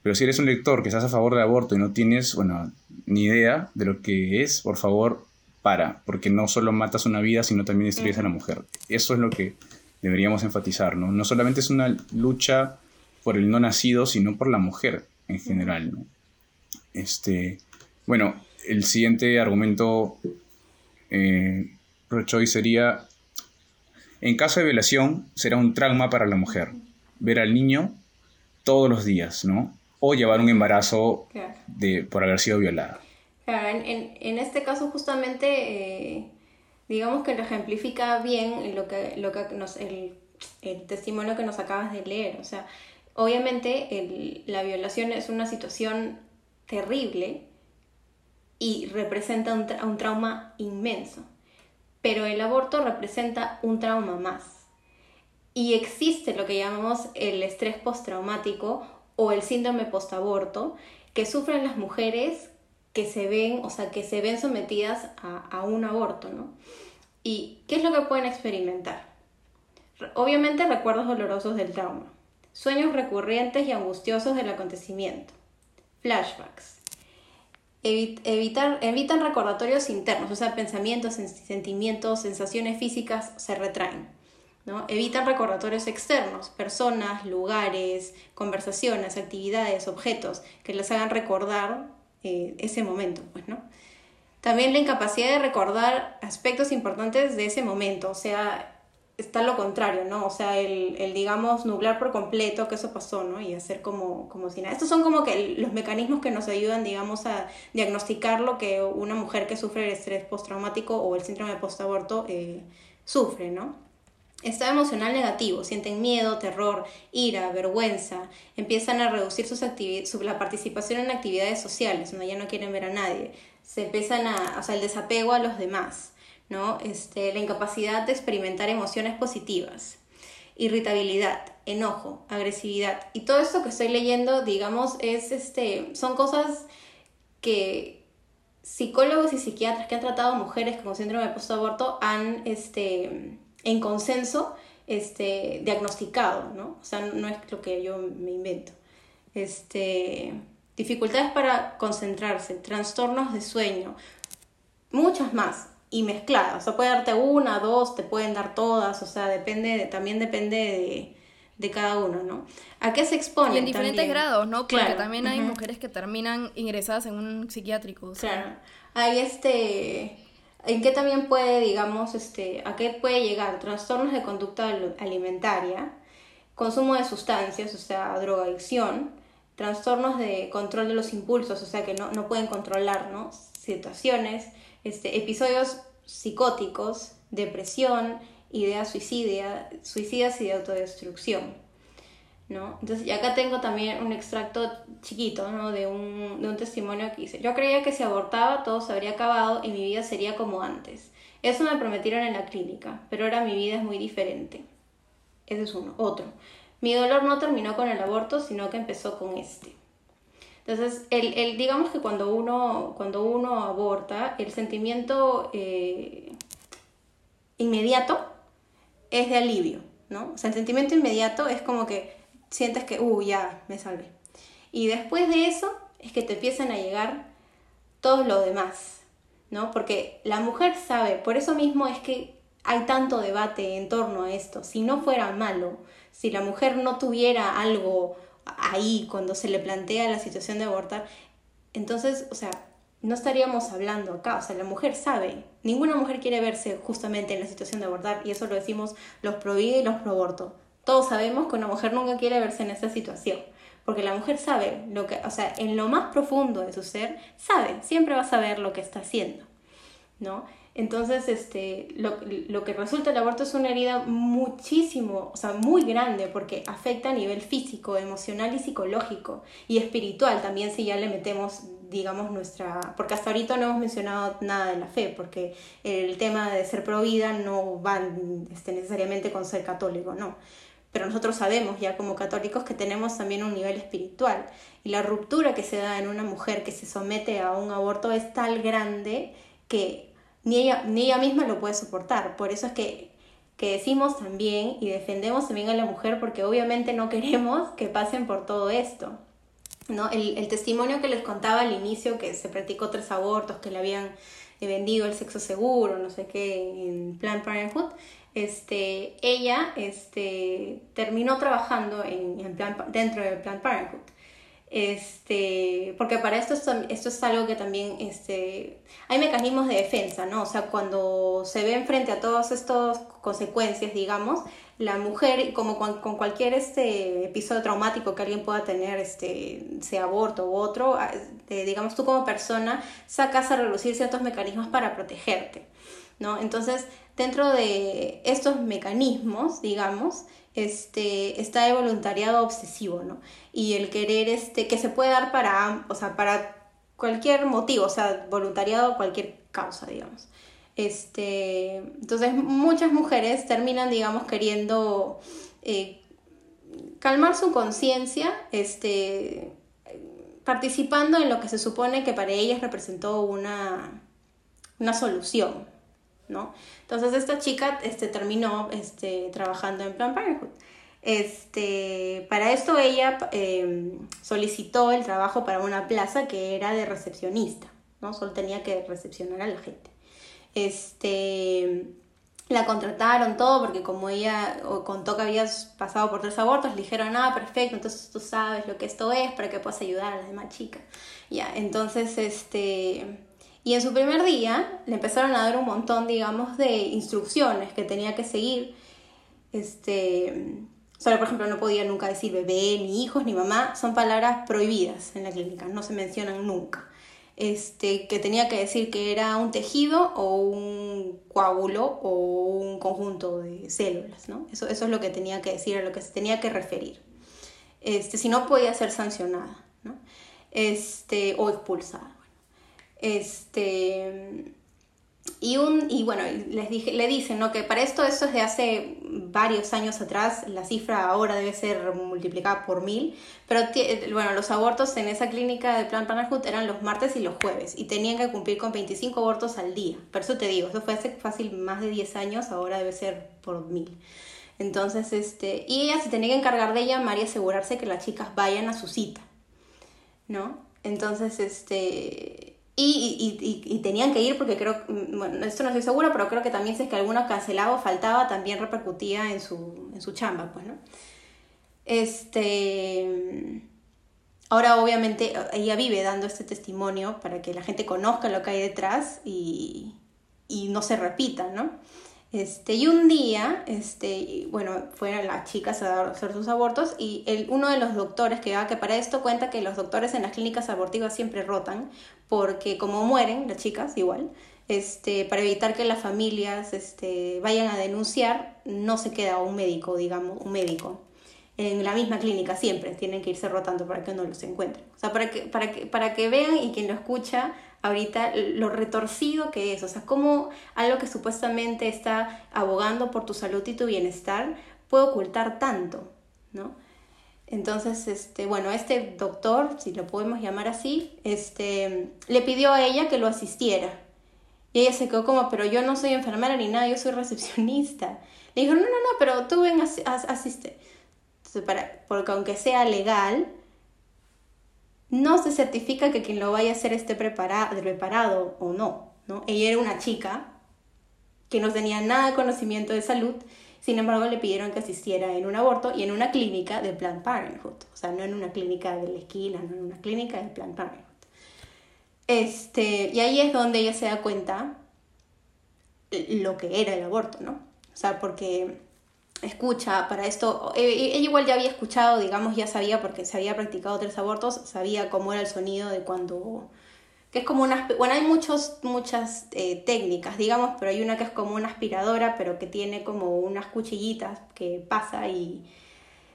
Speaker 1: Pero si eres un lector que estás a favor del aborto y no tienes, bueno, ni idea de lo que es, por favor, para, porque no solo matas una vida, sino también destruyes a la mujer. Eso es lo que deberíamos enfatizar, ¿no? No solamente es una lucha por el no nacido, sino por la mujer en general. ¿no? Este, bueno, el siguiente argumento eh, sería, en caso de violación, será un trauma para la mujer ver al niño todos los días, ¿no? O llevar un embarazo de, por haber sido violada.
Speaker 4: en, este caso justamente, eh, digamos que lo ejemplifica bien lo que, lo que nos, el, el testimonio que nos acabas de leer. O sea, Obviamente la violación es una situación terrible y representa un, trauma inmenso, pero el aborto representa un trauma más. Y existe lo que llamamos el estrés postraumático o el síndrome postaborto que sufren las mujeres que se ven, o sea, que se ven sometidas a, a un aborto, ¿no? ¿Y qué es lo que pueden experimentar? Obviamente recuerdos dolorosos del trauma sueños recurrentes y angustiosos del acontecimiento, flashbacks. evitar, evitan recordatorios internos, o sea, pensamientos, sentimientos, sensaciones físicas se retraen. ¿no? Evitan recordatorios externos, personas, lugares, conversaciones, actividades, objetos que les hagan recordar eh, ese momento. Pues, ¿no? También la incapacidad de recordar aspectos importantes de ese momento, o sea, está lo contrario, ¿no? O sea, el, el, digamos, nublar por completo que eso pasó, ¿no? Y hacer como, como si nada. Estos son como que los mecanismos que nos ayudan, digamos, a diagnosticar lo que una mujer que sufre el estrés postraumático o el síndrome de postaborto eh, sufre, ¿no? Estado emocional negativo, sienten miedo, terror, ira, vergüenza, empiezan a reducir sus su, la participación en actividades sociales, ¿no? ya no quieren ver a nadie, se empiezan a, o sea, el desapego a los demás, ¿no? Este, la incapacidad de experimentar emociones positivas, irritabilidad, enojo, agresividad. Y todo esto que estoy leyendo, digamos, es, este, son cosas que psicólogos y psiquiatras que han tratado mujeres con síndrome de postaborto han, este, en consenso, este, diagnosticado, ¿no? O sea, no es lo que yo me invento. Este, dificultades para concentrarse, trastornos de sueño, muchas más y mezcladas. O sea, puede darte una, dos, te pueden dar todas, o sea, depende, también depende de, de cada uno, ¿no? ¿A qué se expone?
Speaker 3: En diferentes grados, ¿no? Porque también hay mujeres que terminan ingresadas en un psiquiátrico.
Speaker 4: Claro. Hay este. ¿En qué también puede, digamos, este, a qué puede llegar? Trastornos de conducta alimentaria, consumo de sustancias, o sea, drogadicción, trastornos de control de los impulsos, o sea, que no, no pueden controlar ¿no? situaciones, este, episodios psicóticos, depresión, ideas suicida, suicidas y de autodestrucción. ¿no? Entonces, y acá tengo también un extracto chiquito, ¿no? De un, de un testimonio que dice, yo creía que si abortaba todo se habría acabado y mi vida sería como antes. Eso me prometieron en la clínica, pero ahora mi vida es muy diferente. Ese es uno. Otro. Mi dolor no terminó con el aborto, sino que empezó con este. Entonces, el, el digamos que cuando uno, cuando uno aborta, el sentimiento eh, inmediato es de alivio, ¿no? O sea, el sentimiento inmediato es como que sientes que, uh, ya, me salvé. Y después de eso es que te empiezan a llegar todo lo demás, ¿no? Porque la mujer sabe, por eso mismo es que hay tanto debate en torno a esto. Si no fuera malo, si la mujer no tuviera algo ahí cuando se le plantea la situación de abortar, entonces, o sea, no estaríamos hablando acá. O sea, la mujer sabe. Ninguna mujer quiere verse justamente en la situación de abortar y eso lo decimos los pro y los pro aborto. Todos sabemos que una mujer nunca quiere verse en esa situación. Porque la mujer sabe lo que, o sea, en lo más profundo de su ser, sabe, siempre va a saber lo que está haciendo, ¿no? Entonces, este, lo, lo, que resulta el aborto es una herida muchísimo, o sea, muy grande, porque afecta a nivel físico, emocional y psicológico, y espiritual también si ya le metemos, digamos, nuestra... Porque hasta ahorita no hemos mencionado nada de la fe, porque el tema de ser pro vida no va este, necesariamente con ser católico, no. Pero nosotros sabemos ya como católicos que tenemos también un nivel espiritual, y la ruptura que se da en una mujer que se somete a un aborto es tal grande que ni ella, ni ella misma lo puede soportar. Por eso es que, que decimos también y defendemos también a la mujer porque obviamente no queremos que pasen por todo esto. ¿no? El, el testimonio que les contaba al inicio, que se practicó tres abortos, que le habían eh, vendido el sexo seguro, no sé qué, en Planned Parenthood, este, ella este, terminó trabajando en, en plan, dentro de Planned Parenthood. Este, porque para esto, esto es algo que también este, hay mecanismos de defensa, ¿no? O sea, cuando se ven frente a todas estas consecuencias, digamos, la mujer, como con, cualquier este episodio traumático que alguien pueda tener, este, sea aborto u otro, eh, digamos, tú como persona sacas a relucir ciertos mecanismos para protegerte, ¿no? Entonces, dentro de estos mecanismos, digamos, este, está el voluntariado obsesivo, ¿no? Y el querer, este, que se puede dar para, o sea, para cualquier motivo, o sea, voluntariado cualquier causa, digamos. Este, entonces, muchas mujeres terminan, digamos, queriendo eh, calmar su conciencia, este, participando en lo que se supone que para ellas representó una, una solución, ¿no? Entonces esta chica este, terminó este, trabajando en Planned Parenthood. Este, para esto ella em, solicitó el trabajo para una plaza que era de recepcionista, ¿no? Solo tenía que recepcionar a la gente. Este, la contrataron todo porque como ella contó que habías pasado por tres abortos, le dijeron, ah, perfecto, entonces tú sabes lo que esto es para que puedas ayudar a las demás chicas. Ya, entonces, este, y en su primer día le empezaron a dar un montón, digamos, de instrucciones que tenía que seguir. Este, solo, por ejemplo, no podía nunca decir bebé, ni hijos, ni mamá. Son palabras prohibidas en la clínica, no se mencionan nunca. Este, que tenía que decir que era un tejido o un coágulo o un conjunto de células, ¿no? Eso, eso es lo que tenía que decir, a lo que se tenía que referir. Este, si no, podía ser sancionada, ¿no? Este, o expulsada. Este, y, un, y bueno, les dije, le dicen ¿no? que para esto, eso es de hace varios años atrás, la cifra ahora debe ser multiplicada por mil, pero bueno, los abortos en esa clínica de Plan Parenthood eran los martes y los jueves y tenían que cumplir con 25 abortos al día. Por eso te digo, eso fue hace fácil más de 10 años, ahora debe ser por mil. Entonces, este, y ella se tenía que encargar de llamar y asegurarse que las chicas vayan a su cita, ¿no? Entonces, este, y, y, tenían que ir porque creo, mm, bueno, esto no estoy segura, pero creo que también si es que alguno cancelaba o faltaba, también repercutía en su, en su chamba, pues, ¿no? Este... Ahora obviamente ella vive dando este testimonio para que la gente conozca lo que hay detrás y, y no se repita, ¿no? Este, y un día, este, bueno, fueron las chicas a hacer sus abortos y el, uno de los doctores que va que para esto cuenta que los doctores en las clínicas abortivas siempre rotan porque como mueren las chicas igual, este, para evitar que las familias este, vayan a denunciar, no se queda un médico, digamos, un médico en la misma clínica siempre, tienen que irse rotando para que no los encuentren. O sea, para que, para que, para que vean y quien lo escucha ahorita lo retorcido que es, o sea, cómo algo que supuestamente está abogando por tu salud y tu bienestar puede ocultar tanto, ¿no? Entonces, este, bueno, este doctor, si lo podemos llamar así, este, le pidió a ella que lo asistiera. Y ella se quedó como, pero yo no soy enfermera ni nada, yo soy recepcionista. Le dijo, no, no, no, pero tú ven, asiste. para, porque aunque sea legal, no se certifica que quien lo vaya a hacer esté preparado, o no, no. Ella era una chica que no tenía nada de conocimiento de salud, sin embargo le pidieron que asistiera en un aborto y en una clínica de Planned Parenthood, o sea, no en una clínica de la esquina, no en una clínica de Planned Parenthood. Este, y ahí es donde ella se da cuenta lo que era el aborto, ¿no? O sea, porque escucha para esto, eh, ella igual ya había escuchado, digamos, ya sabía porque se había practicado tres abortos, sabía cómo era el sonido de cuando, que es como una, bueno, hay muchos, muchas eh, técnicas, digamos, pero hay una que es como una aspiradora, pero que tiene como unas cuchillitas que pasa y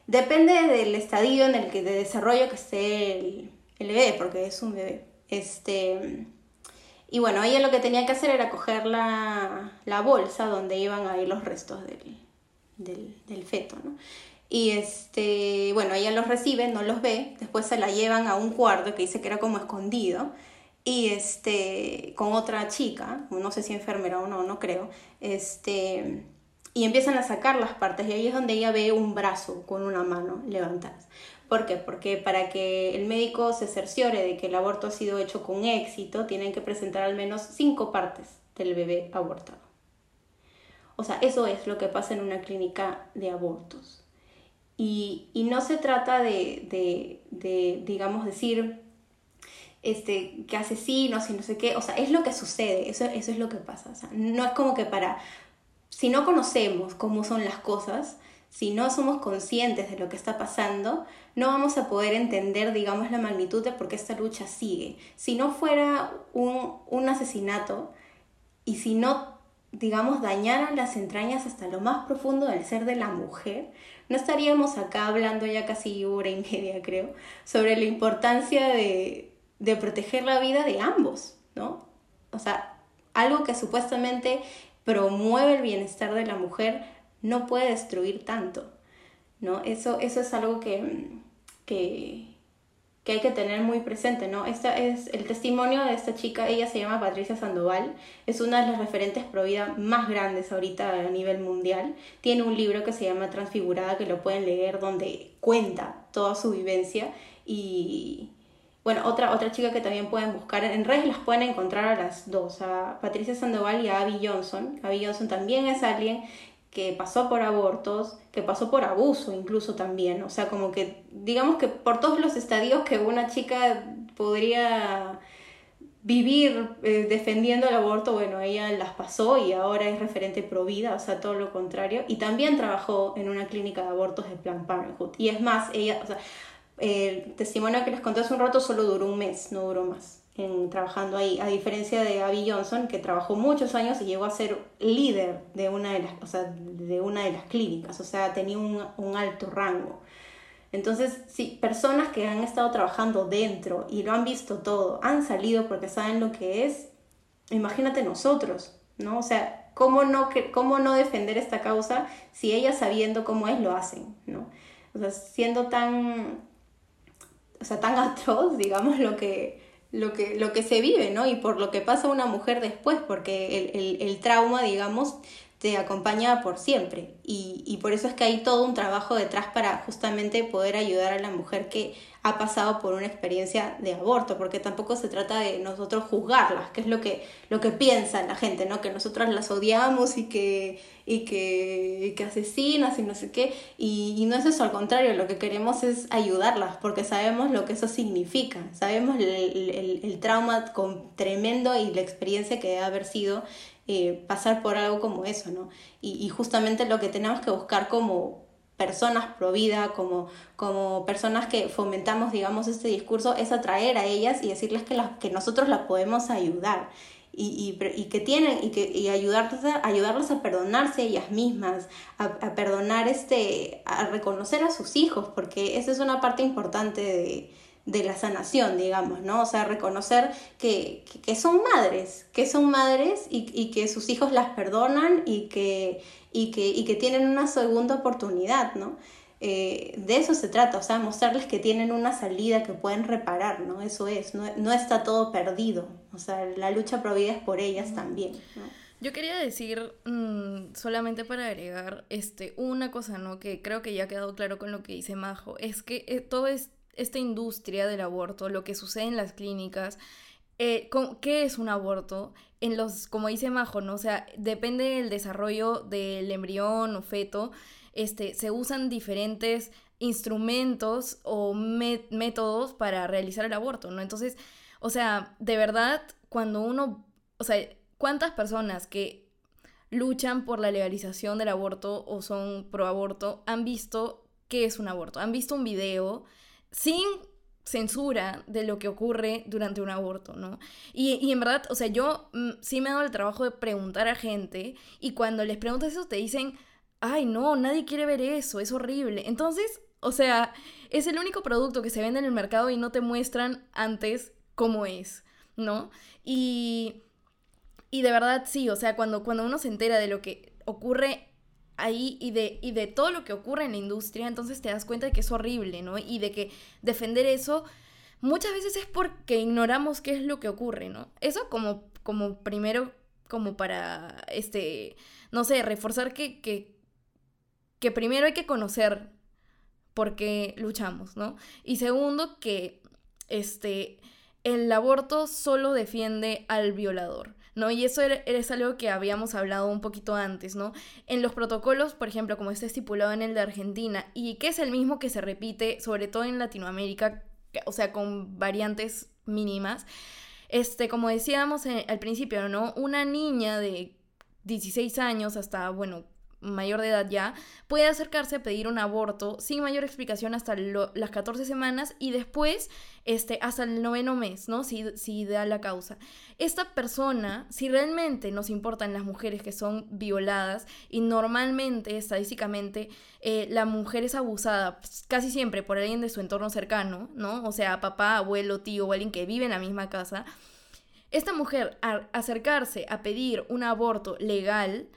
Speaker 4: depende del estadio en el que de desarrollo que esté el, el bebé, porque es un bebé. Este, y bueno, ella lo que tenía que hacer era coger la, la bolsa donde iban a ir los restos del, del, feto, ¿no? Y este, bueno, ella los recibe, no los ve, después se la llevan a un cuarto que dice que era como escondido, y este, con otra chica, no sé si enfermera o no, no creo, este, y empiezan a sacar las partes, y ahí es donde ella ve un brazo con una mano levantada. ¿Por qué? Porque para que el médico se cerciore de que el aborto ha sido hecho con éxito, tienen que presentar al menos cinco partes del bebé abortado. O sea, eso es lo que pasa en una clínica de abortos. Y, no se trata de, digamos, decir este, que asesinos y no sé qué. O sea, es lo que sucede, eso, eso es lo que pasa. O sea, no es como que para... Si no conocemos cómo son las cosas, si no somos conscientes de lo que está pasando, no vamos a poder entender, digamos, la magnitud de por qué esta lucha sigue. Si no fuera un, un asesinato y si no digamos, dañaran las entrañas hasta lo más profundo del ser de la mujer, no estaríamos acá hablando ya casi hora y media, creo, sobre la importancia de, de proteger la vida de ambos, ¿no? O sea, algo que supuestamente promueve el bienestar de la mujer no puede destruir tanto, ¿no? Eso, eso es algo que, que, que hay que tener muy presente, ¿no? Esta es el testimonio de esta chica, ella se llama Patricia Sandoval, es una de las referentes pro vida más grandes ahorita a nivel mundial. Tiene un libro que se llama Transfigurada que lo pueden leer donde cuenta toda su vivencia y bueno, otra, otra chica que también pueden buscar, en redes las pueden encontrar a las dos, a Patricia Sandoval y a Abby Johnson. Abby Johnson también es alguien que pasó por abortos, que pasó por abuso incluso también, o sea, como que digamos que por todos los estadios que una chica podría vivir eh, defendiendo el aborto, bueno, ella las pasó y ahora es referente pro vida, o sea, todo lo contrario, y también trabajó en una clínica de abortos de Planned Parenthood, y es más, ella, o sea, el testimonio que les conté hace un rato solo duró un mes, no duró más en, trabajando ahí, a diferencia de Abby Johnson, que trabajó muchos años y llegó a ser líder de una de las, o sea, de una de las clínicas, o sea, tenía un, un alto rango. Entonces, si personas que han estado trabajando dentro y lo han visto todo, han salido porque saben lo que es, imagínate nosotros, ¿no? O sea, ¿cómo no, cómo no defender esta causa si ellas sabiendo cómo es lo hacen, ¿no? O sea, siendo tan, o sea, tan atroz, digamos, lo que, lo que, lo que se vive, ¿no? Y por lo que pasa una mujer después, porque el, el, el trauma, digamos, te acompaña por siempre. Y, y, por eso es que hay todo un trabajo detrás para justamente poder ayudar a la mujer que ha pasado por una experiencia de aborto, porque tampoco se trata de nosotros juzgarlas, que es lo que, lo que piensa la gente, ¿no? Que nosotras las odiamos y que, y que, que asesinas y no sé qué. Y, no es eso, al contrario, lo que queremos es ayudarlas, porque sabemos lo que eso significa, sabemos el, el, el trauma con, tremendo y la experiencia que debe haber sido eh, pasar por algo como eso, ¿no? Y, y justamente lo que tenemos que buscar como personas pro vida, como, como personas que fomentamos, digamos, este discurso, es atraer a ellas y decirles que, que nosotros las podemos ayudar. Y, y, y, que tienen y que y ayudarles a, ayudarlas a perdonarse ellas mismas, a, perdonar este, a reconocer a sus hijos, porque esa es una parte importante de, de la sanación, digamos, ¿no? O sea, reconocer que, que, son madres, que son madres y, y, que sus hijos las perdonan y que, y que, y que tienen una segunda oportunidad, ¿no? Eh, de eso se trata, o sea, mostrarles que tienen una salida que pueden reparar, ¿no? Eso es, no, no está todo perdido, o sea, la lucha provida es por ellas también, ¿no?
Speaker 3: Yo quería decir, mmm, solamente para agregar, este, una cosa, ¿no? Que creo que ya ha quedado claro con lo que dice Majo, es que eh, todo es, esta industria del aborto, lo que sucede en las clínicas, eh, ¿qué es un aborto? En los, como dice Majo, ¿no? O sea, depende del desarrollo del embrión o feto, este, se usan diferentes instrumentos o métodos para realizar el aborto, ¿no? Entonces, o sea, de verdad, cuando uno, o sea, ¿cuántas personas que luchan por la legalización del aborto o son pro aborto han visto qué es un aborto? Han visto un video sin censura de lo que ocurre durante un aborto, ¿no? Y, y en verdad, o sea, yo mm, sí me he dado el trabajo de preguntar a gente y cuando les preguntas eso te dicen, ay, no, nadie quiere ver eso, es horrible. Entonces, o sea, es el único producto que se vende en el mercado y no te muestran antes cómo es, ¿no? Y, y de verdad sí, o sea, cuando, cuando uno se entera de lo que ocurre ahí y de, y de todo lo que ocurre en la industria, entonces te das cuenta de que es horrible, ¿no? Y de que defender eso muchas veces es porque ignoramos qué es lo que ocurre, ¿no? Eso como, como primero, como para, este, no sé, reforzar que, que que primero hay que conocer por qué luchamos, ¿no? Y segundo, que este, el aborto solo defiende al violador. ¿No? Y eso es algo que habíamos hablado un poquito antes, ¿no? En los protocolos, por ejemplo, como está estipulado en el de Argentina, y que es el mismo que se repite, sobre todo en Latinoamérica, o sea, con variantes mínimas, este, como decíamos al principio, ¿no? Una niña de 16 años hasta, bueno, mayor de edad ya, puede acercarse a pedir un aborto sin mayor explicación hasta las 14 semanas y después este, hasta el noveno mes, ¿no? Si, si da la causa. Esta persona, si realmente nos importan las mujeres que son violadas y normalmente, estadísticamente, eh, la mujer es abusada pues, casi siempre por alguien de su entorno cercano, ¿no? O sea, papá, abuelo, tío o alguien que vive en la misma casa. Esta mujer, al acercarse a pedir un aborto legal,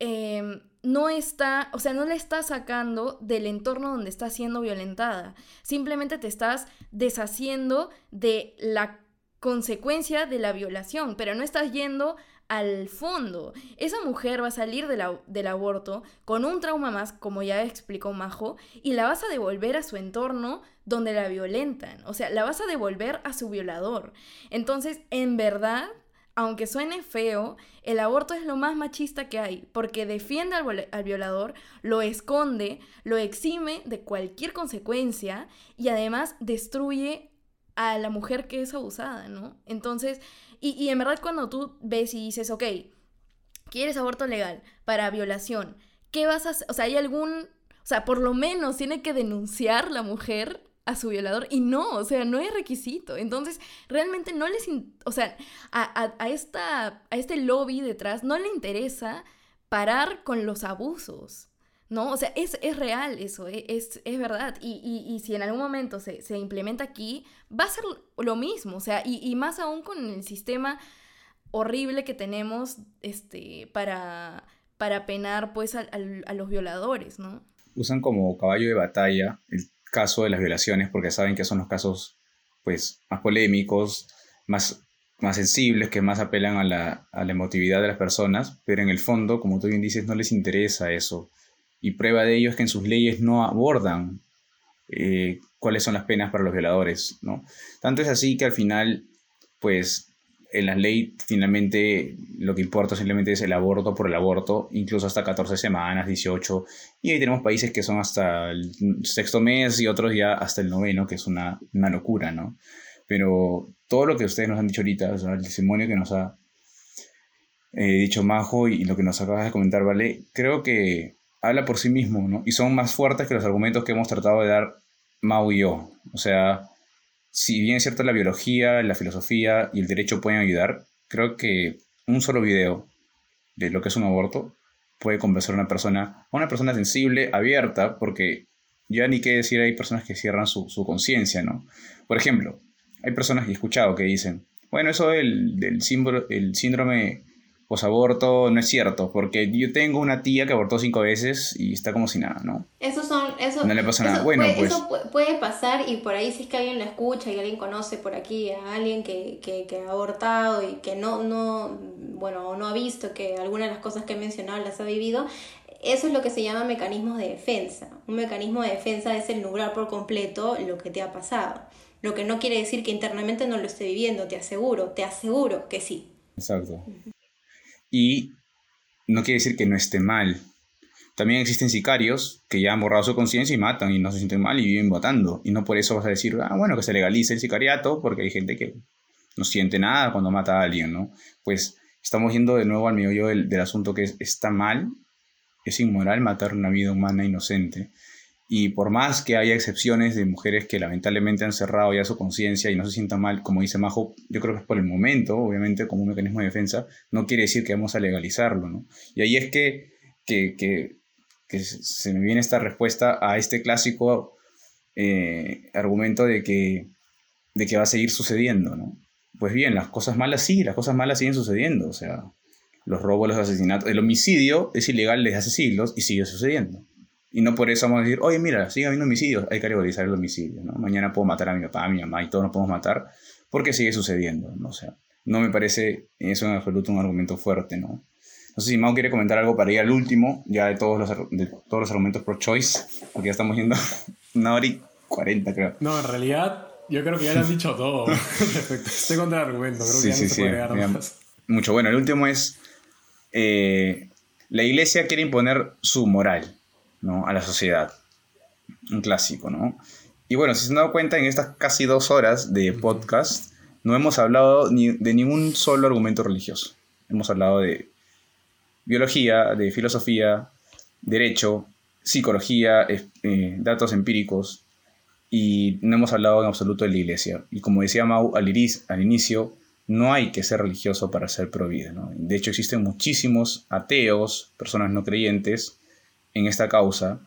Speaker 3: eh, no está, o sea, no le está sacando del entorno donde está siendo violentada. Simplemente te estás deshaciendo de la consecuencia de la violación, pero no estás yendo al fondo. Esa mujer va a salir de la, del aborto con un trauma más, como ya explicó Majo, y la vas a devolver a su entorno donde la violentan. O sea, la vas a devolver a su violador. Entonces, en verdad, aunque suene feo, el aborto es lo más machista que hay, porque defiende al, violador, lo esconde, lo exime de cualquier consecuencia y además destruye a la mujer que es abusada, ¿no? Entonces, y, y en verdad cuando tú ves y dices, ok, quieres aborto legal para violación, ¿qué vas a hacer? O sea, hay algún, o sea, por lo menos tiene que denunciar la mujer a su violador y no, o sea, no es requisito. Entonces, realmente no les, o sea, a, a, esta, a este lobby detrás no le interesa parar con los abusos. ¿no? O sea, es, es real eso, e, es, es verdad. Y, y, y, si en algún momento se, se, implementa aquí, va a ser lo mismo, o sea, y, y más aún con el sistema horrible que tenemos este, para, para penar pues a, a, a, los violadores, ¿no?
Speaker 1: Usan como caballo de batalla el caso de las violaciones porque saben que son los casos pues, más polémicos, más, más sensibles, que más apelan a la, a la emotividad de las personas, pero en el fondo, como tú bien dices, no les interesa eso. Y prueba de ello es que en sus leyes no abordan eh, cuáles son las penas para los violadores, ¿no? Tanto es así que al final, pues en la ley finalmente lo que importa simplemente es el aborto por el aborto, incluso hasta 14 semanas, 18, y ahí tenemos países que son hasta el sexto mes y otros ya hasta el noveno, que es una, una locura, ¿no? Pero todo lo que ustedes nos han dicho ahorita, el testimonio que nos ha eh, dicho Majo y lo que nos acabas de comentar, ¿vale? Creo que habla por sí mismo, ¿no? Y son más fuertes que los argumentos que hemos tratado de dar Mao y yo. O sea, si bien es cierto la biología, la filosofía y el derecho pueden ayudar, creo que un solo video de lo que es un aborto puede convencer a una persona, a una persona sensible, abierta, porque ya ni qué decir, hay personas que cierran su, su conciencia, ¿no? Por ejemplo, hay personas que he escuchado que dicen, bueno, eso del, del símbolo, el síndrome posaborto no es cierto, porque yo tengo una tía que abortó cinco veces y está como si nada, ¿no?
Speaker 4: Eso son, eso,
Speaker 1: no le pasa nada. Bueno,
Speaker 4: puede,
Speaker 1: pues.
Speaker 4: Eso puede pasar y por ahí si es que alguien lo escucha y alguien conoce por aquí a alguien que, que, que ha abortado y que no, no, bueno, no ha visto que alguna de las cosas que he mencionado las ha vivido, eso es lo que se llama mecanismos de defensa. Un mecanismo de defensa es el nublar por completo lo que te ha pasado. Lo que no quiere decir que internamente no lo esté viviendo, te aseguro, te aseguro que sí.
Speaker 1: Exacto. Y no quiere decir que no esté mal. También existen sicarios que ya han borrado su conciencia y matan y no se sienten mal y viven votando. Y no por eso vas a decir, ah, bueno, que se legalice el sicariato porque hay gente que no siente nada cuando mata a alguien, ¿no? Pues estamos yendo de nuevo al meollo del, del asunto que es, está mal, es inmoral matar una vida humana inocente. Y por más que haya excepciones de mujeres que lamentablemente han cerrado ya su conciencia y no se sientan mal, como dice Majo, yo creo que es por el momento, obviamente como un mecanismo de defensa, no quiere decir que vamos a legalizarlo, ¿no? Y ahí es que, que, que, que se me viene esta respuesta a este clásico eh, argumento de que, de que va a seguir sucediendo, ¿no? Pues bien, las cosas malas sí, las cosas malas siguen sucediendo, o sea, los robos, los asesinatos, el homicidio es ilegal desde hace siglos y sigue sucediendo. Y no por eso vamos a decir, oye, mira, sigue habiendo homicidios, hay que legalizar el homicidio, ¿no? Mañana puedo matar a mi papá, a mi mamá y todos nos podemos matar porque sigue sucediendo, ¿no? O sea, no me parece eso en absoluto un argumento fuerte, ¿no? No sé si Mau quiere comentar algo para ir al último, ya de todos los, de todos los argumentos pro choice, porque ya estamos yendo una hora y cuarenta, creo.
Speaker 2: No, en realidad, yo creo que ya lo han dicho todo respecto a este contraargumento. Creo
Speaker 1: Sí,
Speaker 2: que ya
Speaker 1: sí,
Speaker 2: no se
Speaker 1: sí,
Speaker 2: puede agregar
Speaker 1: mira,
Speaker 2: más.
Speaker 1: Mucho. Bueno, el último es, eh, la iglesia quiere imponer su moral, ¿no? A la sociedad. Un clásico, ¿no? Y bueno, si se han dado cuenta, en estas casi dos horas de podcast, no hemos hablado ni de ningún solo argumento religioso. Hemos hablado de biología, de filosofía, derecho, psicología, eh, datos empíricos, y no hemos hablado en absoluto de la iglesia. Y como decía Mau al, iris- al inicio, no hay que ser religioso para ser pro vida. ¿no? De hecho, existen muchísimos ateos, personas no creyentes, en esta causa,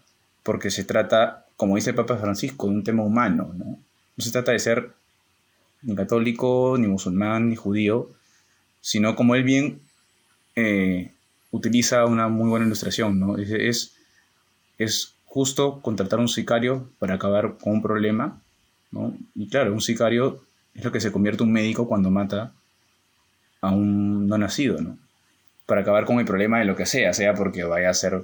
Speaker 1: porque se trata, como dice el Papa Francisco, de un tema humano. No, no se trata de ser ni católico, ni musulmán, ni judío, sino como él bien eh, utiliza una muy buena ilustración. ¿no? Es, es justo contratar un sicario para acabar con un problema, ¿no? Y claro, un sicario es lo que se convierte un médico cuando mata a un no nacido, ¿no? Para acabar con el problema de lo que sea, sea porque vaya a ser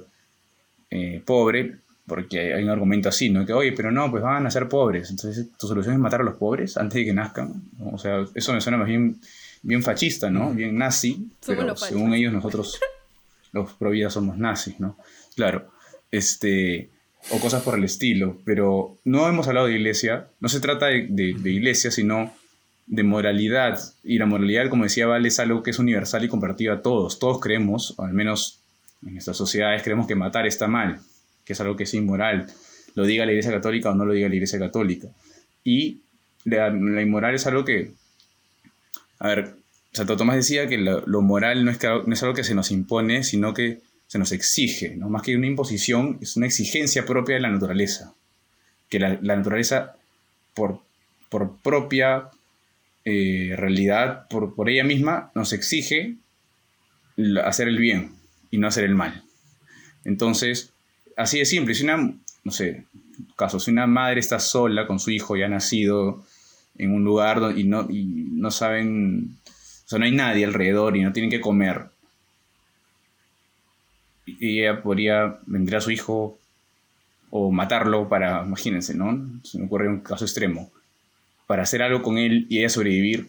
Speaker 1: eh, pobre, porque hay un argumento así, ¿no? Que, oye, pero no, pues van a ser pobres, entonces tu solución es matar a los pobres antes de que nazcan, ¿no? O sea, eso me suena más bien, bien fascista, ¿no? Bien nazi,
Speaker 3: Somos
Speaker 1: pero según ellos nosotros, los pro vida somos nazis, ¿no? Claro, este, o cosas por el estilo, pero no hemos hablado de iglesia, no se trata de, de- de iglesia, sino de moralidad, y la moralidad, como decía Val, es algo que es universal y compartido a todos, todos creemos, o al menos en nuestras sociedades creemos que matar está mal, que es algo que es inmoral, lo diga la iglesia católica o no lo diga la iglesia católica, y la, la inmoral es algo que, a ver, Santo Tomás decía que lo, moral no es, no es algo que se nos impone, sino que se nos exige, ¿no? Más que una imposición, es una exigencia propia de la naturaleza. Que la, naturaleza, por, por propia eh, realidad, por, por ella misma, nos exige hacer el bien y no hacer el mal. Entonces, así de simple, si una, no sé, caso, si una madre está sola con su hijo ya nacido en un lugar y no, y no saben, no hay nadie alrededor y no tienen que comer, y ella podría vender a su hijo o matarlo para, imagínense, ¿no? Se me ocurre un caso extremo, para hacer algo con él y ella sobrevivir.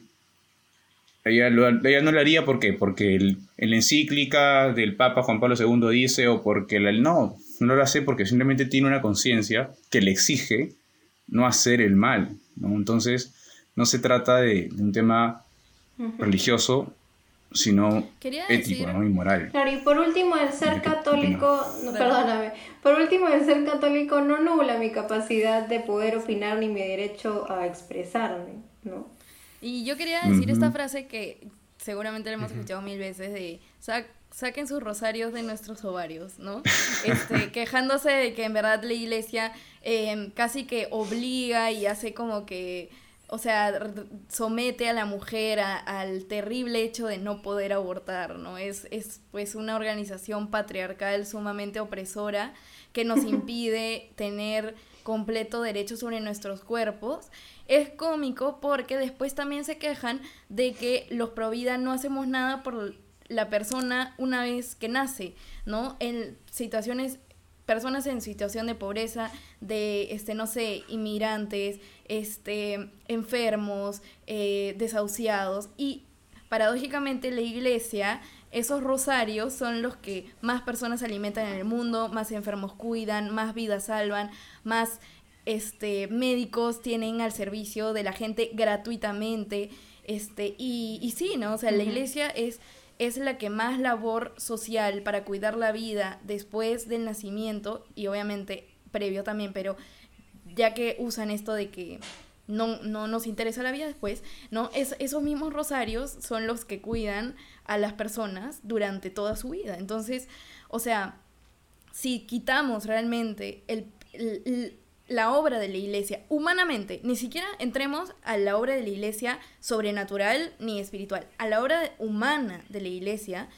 Speaker 1: Ella, no lo haría ¿por qué? porque el, en la encíclica del Papa Juan Pablo II dice o porque la, no, no lo hace porque simplemente tiene una conciencia que le exige no hacer el mal. ¿no? Entonces, no se trata de un tema religioso, sino
Speaker 3: Quería
Speaker 1: ético
Speaker 3: decir-
Speaker 1: ¿no? y moral.
Speaker 4: Claro, y por último, el ser
Speaker 1: ¿De qué
Speaker 4: católico, no, perdóname, por último, el ser católico no nubla mi capacidad de poder opinar ni mi derecho a expresarme, ¿no?
Speaker 3: Y yo quería decir esta frase que seguramente la hemos escuchado mil veces de "Sa- saquen sus rosarios de nuestros ovarios, ¿no? Este, quejándose de que en verdad la iglesia eh, casi que obliga y hace como que, o sea, somete a la mujer a- al terrible hecho de no poder abortar, ¿no? Es, es pues una organización patriarcal sumamente opresora que nos impide tener completo derecho sobre nuestros cuerpos. Es cómico porque después también se quejan de que los pro vida no hacemos nada por la persona una vez que nace, ¿no? En situaciones personas en situación de pobreza, de, este, no sé, inmigrantes, este, enfermos, eh, desahuciados. Y paradójicamente la iglesia, esos rosarios son los que más personas alimentan en el mundo, más enfermos cuidan, más vidas salvan, más este, médicos tienen al servicio de la gente gratuitamente. Este, y, y sí, ¿no? O sea, la iglesia es es la que más labor social para cuidar la vida después del nacimiento y obviamente previo también, pero ya que usan esto de que no, no nos interesa la vida después, ¿no? Es, esos mismos rosarios son los que cuidan a las personas durante toda su vida. Entonces, o sea, si quitamos realmente el, el- la obra de la iglesia humanamente, ni siquiera entremos a la obra de la iglesia sobrenatural ni espiritual, a la obra humana de la iglesia,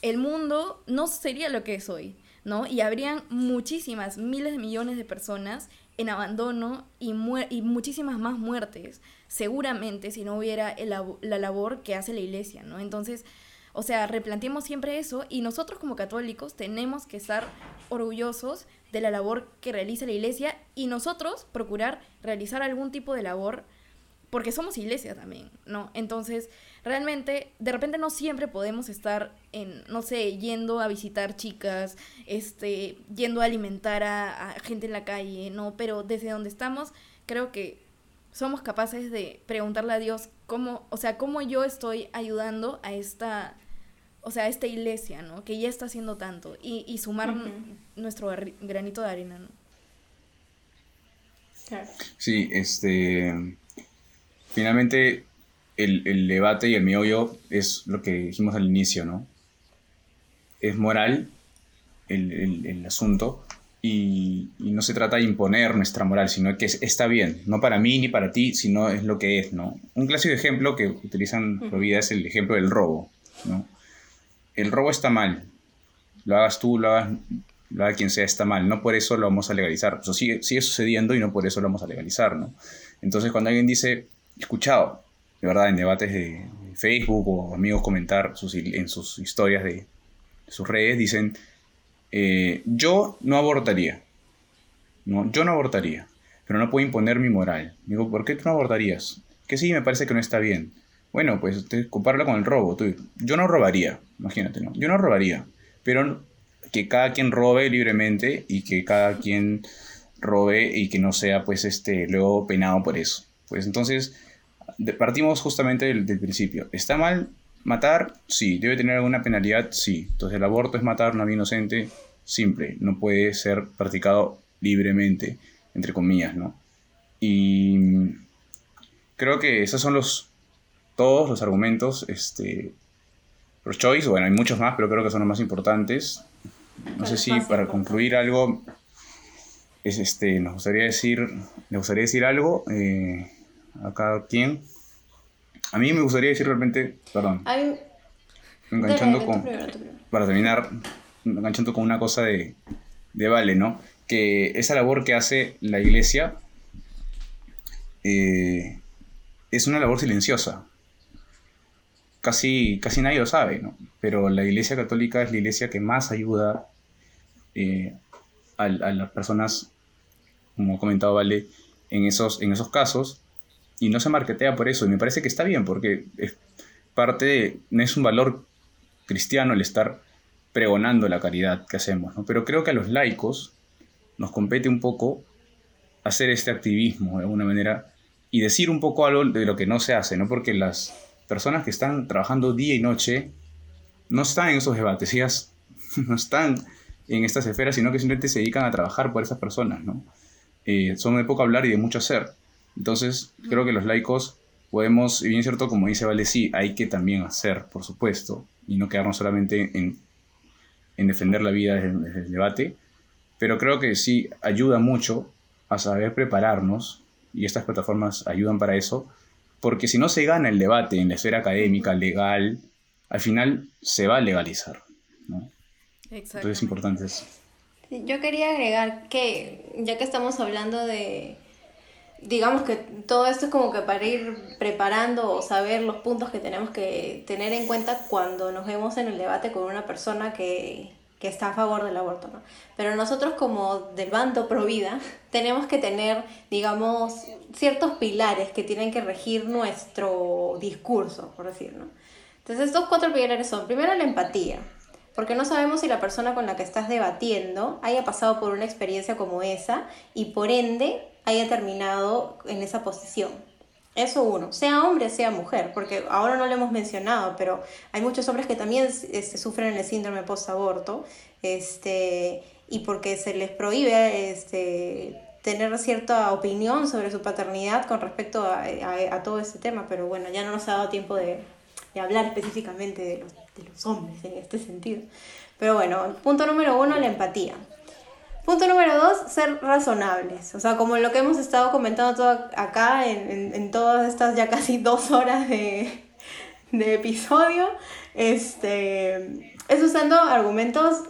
Speaker 3: el mundo no sería lo que es hoy, ¿no? Y habrían muchísimas, miles de millones de personas en abandono y, y muchísimas más muertes, seguramente si no hubiera el la labor que hace la iglesia, ¿no? Entonces, o sea, replanteemos siempre eso y nosotros como católicos tenemos que estar orgullosos de la labor que realiza la iglesia y nosotros procurar realizar algún tipo de labor porque somos iglesia también, ¿no? Entonces, realmente, de repente no siempre podemos estar en, no sé, yendo a visitar chicas, este, yendo a alimentar a, a gente en la calle, ¿no? Pero desde donde estamos, creo que somos capaces de preguntarle a Dios cómo, o sea, cómo yo estoy ayudando a esta, o sea, a esta iglesia, ¿no? Que ya está haciendo tanto y, y sumar nuestro granito de arena, ¿no?
Speaker 4: Claro.
Speaker 1: Sí, este. Finalmente, el, el debate y el meollo es lo que dijimos al inicio, ¿no? Es moral el, el- el asunto y, y no se trata de imponer nuestra moral, sino que es- está bien, no para mí ni para ti, sino es lo que es, ¿no? Un clásico ejemplo que utilizan. Provida es el ejemplo del robo, ¿no? El robo está mal, lo hagas tú, lo hagas lo haga quien sea, está mal. No por eso lo vamos a legalizar. Eso sigue, sigue sucediendo y no por eso lo vamos a legalizar, ¿no? Entonces, cuando alguien dice, escuchado, de verdad, en debates de, Facebook o amigos comentar sus, en sus historias de, sus redes, dicen, eh, yo no abortaría. No, yo no abortaría, pero no puedo imponer mi moral. Digo, ¿por qué tú no abortarías? Que sí, me parece que no está bien. Bueno, pues te, compáralo con el robo. Tú, yo no robaría, imagínate, ¿no? Yo no robaría, pero que cada quien robe libremente y que cada quien robe y que no sea pues este luego penado por eso. Pues entonces partimos justamente del, del principio. ¿Está mal matar? Sí. ¿Debe tener alguna penalidad? Sí. Entonces el aborto es matar a una vida inocente, simple. No puede ser practicado libremente, entre comillas, ¿no? Y mm, creo que esos son los todos los argumentos este, pro choice. Bueno, hay muchos más, pero creo que son los más importantes. No sé si para concluir algo, es este, nos gustaría decir, me gustaría decir algo eh, a cada quien. A mí me gustaría decir realmente, perdón, enganchando
Speaker 4: dale,
Speaker 1: con,
Speaker 4: primero.
Speaker 1: para terminar, enganchando con una cosa de, de Vale, ¿no? Que esa labor que hace la iglesia eh, es una labor silenciosa. Casi, casi nadie lo sabe, ¿no? Pero la iglesia católica es la iglesia que más ayuda eh, a, a las personas, como ha comentado Vale, en esos, en esos casos, y no se marketea por eso. Y me parece que está bien, porque es parte no es un valor cristiano el estar pregonando la caridad que hacemos, ¿no? Pero creo que a los laicos nos compete un poco hacer este activismo de alguna manera y decir un poco algo de lo que no se hace, ¿no? Porque las, personas que están trabajando día y noche no están en esos debates, ellas no están en estas esferas, sino que simplemente se dedican a trabajar por esas personas, ¿no? Eh, son de poco hablar y de mucho hacer. Entonces, creo que los laicos podemos, y bien cierto, como dice Vale, sí, hay que también hacer, por supuesto, y no quedarnos solamente en, defender la vida desde, el debate, pero creo que sí ayuda mucho a saber prepararnos, y estas plataformas ayudan para eso, porque si no se gana el debate en la esfera académica, legal, al final se va a legalizar. ¿no? Entonces es importante eso.
Speaker 4: Yo quería agregar que, ya que estamos hablando de, digamos que todo esto es como que para ir preparando o saber los puntos que tenemos que tener en cuenta cuando nos vemos en el debate con una persona que, que está a favor del aborto, ¿no? Pero nosotros como del bando pro vida tenemos que tener, digamos, ciertos pilares que tienen que regir nuestro discurso, por decirlo. Entonces estos cuatro pilares son, primero la empatía, porque no sabemos si la persona con la que estás debatiendo haya pasado por una experiencia como esa y por ende haya terminado en esa posición. Eso uno, sea hombre, sea mujer, porque ahora no lo hemos mencionado, pero hay muchos hombres que también este, sufren el síndrome post-aborto, este, y porque se les prohíbe este, tener cierta opinión sobre su paternidad con respecto a, a, todo este tema, pero bueno, ya no nos ha dado tiempo de, de hablar específicamente de los, de los hombres en este sentido. Pero bueno, punto número uno, la empatía. Punto número dos, ser razonables. O sea, como lo que hemos estado comentando todo acá en, en, todas estas ya casi dos horas de, de episodio, este, es usando argumentos,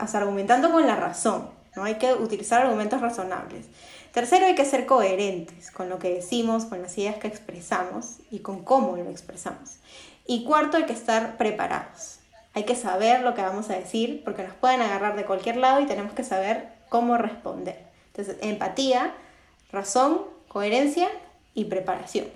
Speaker 4: o sea, argumentando con la razón. ¿no? Hay que utilizar argumentos razonables. Tercero, hay que ser coherentes con lo que decimos, con las ideas que expresamos y con cómo lo expresamos. Y cuarto, hay que estar preparados. Hay que saber lo que vamos a decir porque nos pueden agarrar de cualquier lado y tenemos que saber cómo responder. Entonces, empatía, razón, coherencia y preparación.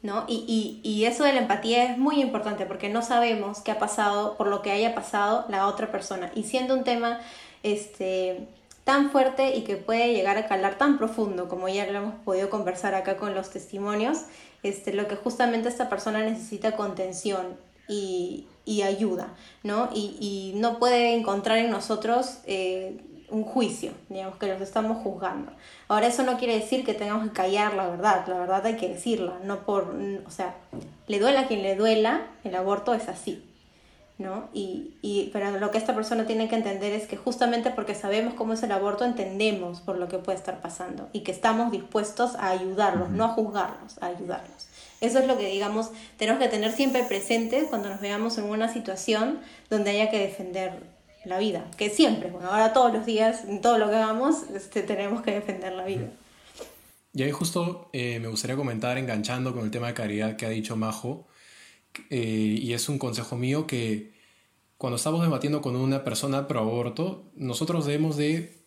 Speaker 4: ¿No? Y, y, eso de la empatía es muy importante porque no sabemos qué ha pasado por lo que haya pasado la otra persona. Y siendo un tema este, tan fuerte y que puede llegar a calar tan profundo como ya lo hemos podido conversar acá con los testimonios, este, lo que justamente esta persona necesita contención y, y ayuda, ¿no? Y, y, no puede encontrar en nosotros eh, un juicio, digamos, que los estamos juzgando. Ahora eso no quiere decir que tengamos que callar la verdad, la verdad hay que decirla, no por, o sea, le duela a quien le duela, el aborto es así, ¿no? Y, y, pero lo que esta persona tiene que entender es que justamente porque sabemos cómo es el aborto, entendemos por lo que puede estar pasando y que estamos dispuestos a ayudarlos, no a juzgarlos, a ayudarlos. Eso es lo que, digamos, tenemos que tener siempre presente cuando nos veamos en una situación donde haya que defender la vida, que siempre, bueno, ahora todos los días, en todo lo que hagamos, este, tenemos que defender la vida.
Speaker 2: Y ahí justo eh, me gustaría comentar, enganchando con el tema de caridad que ha dicho Majo, eh, y es un consejo mío que cuando estamos debatiendo con una persona pro aborto, nosotros debemos de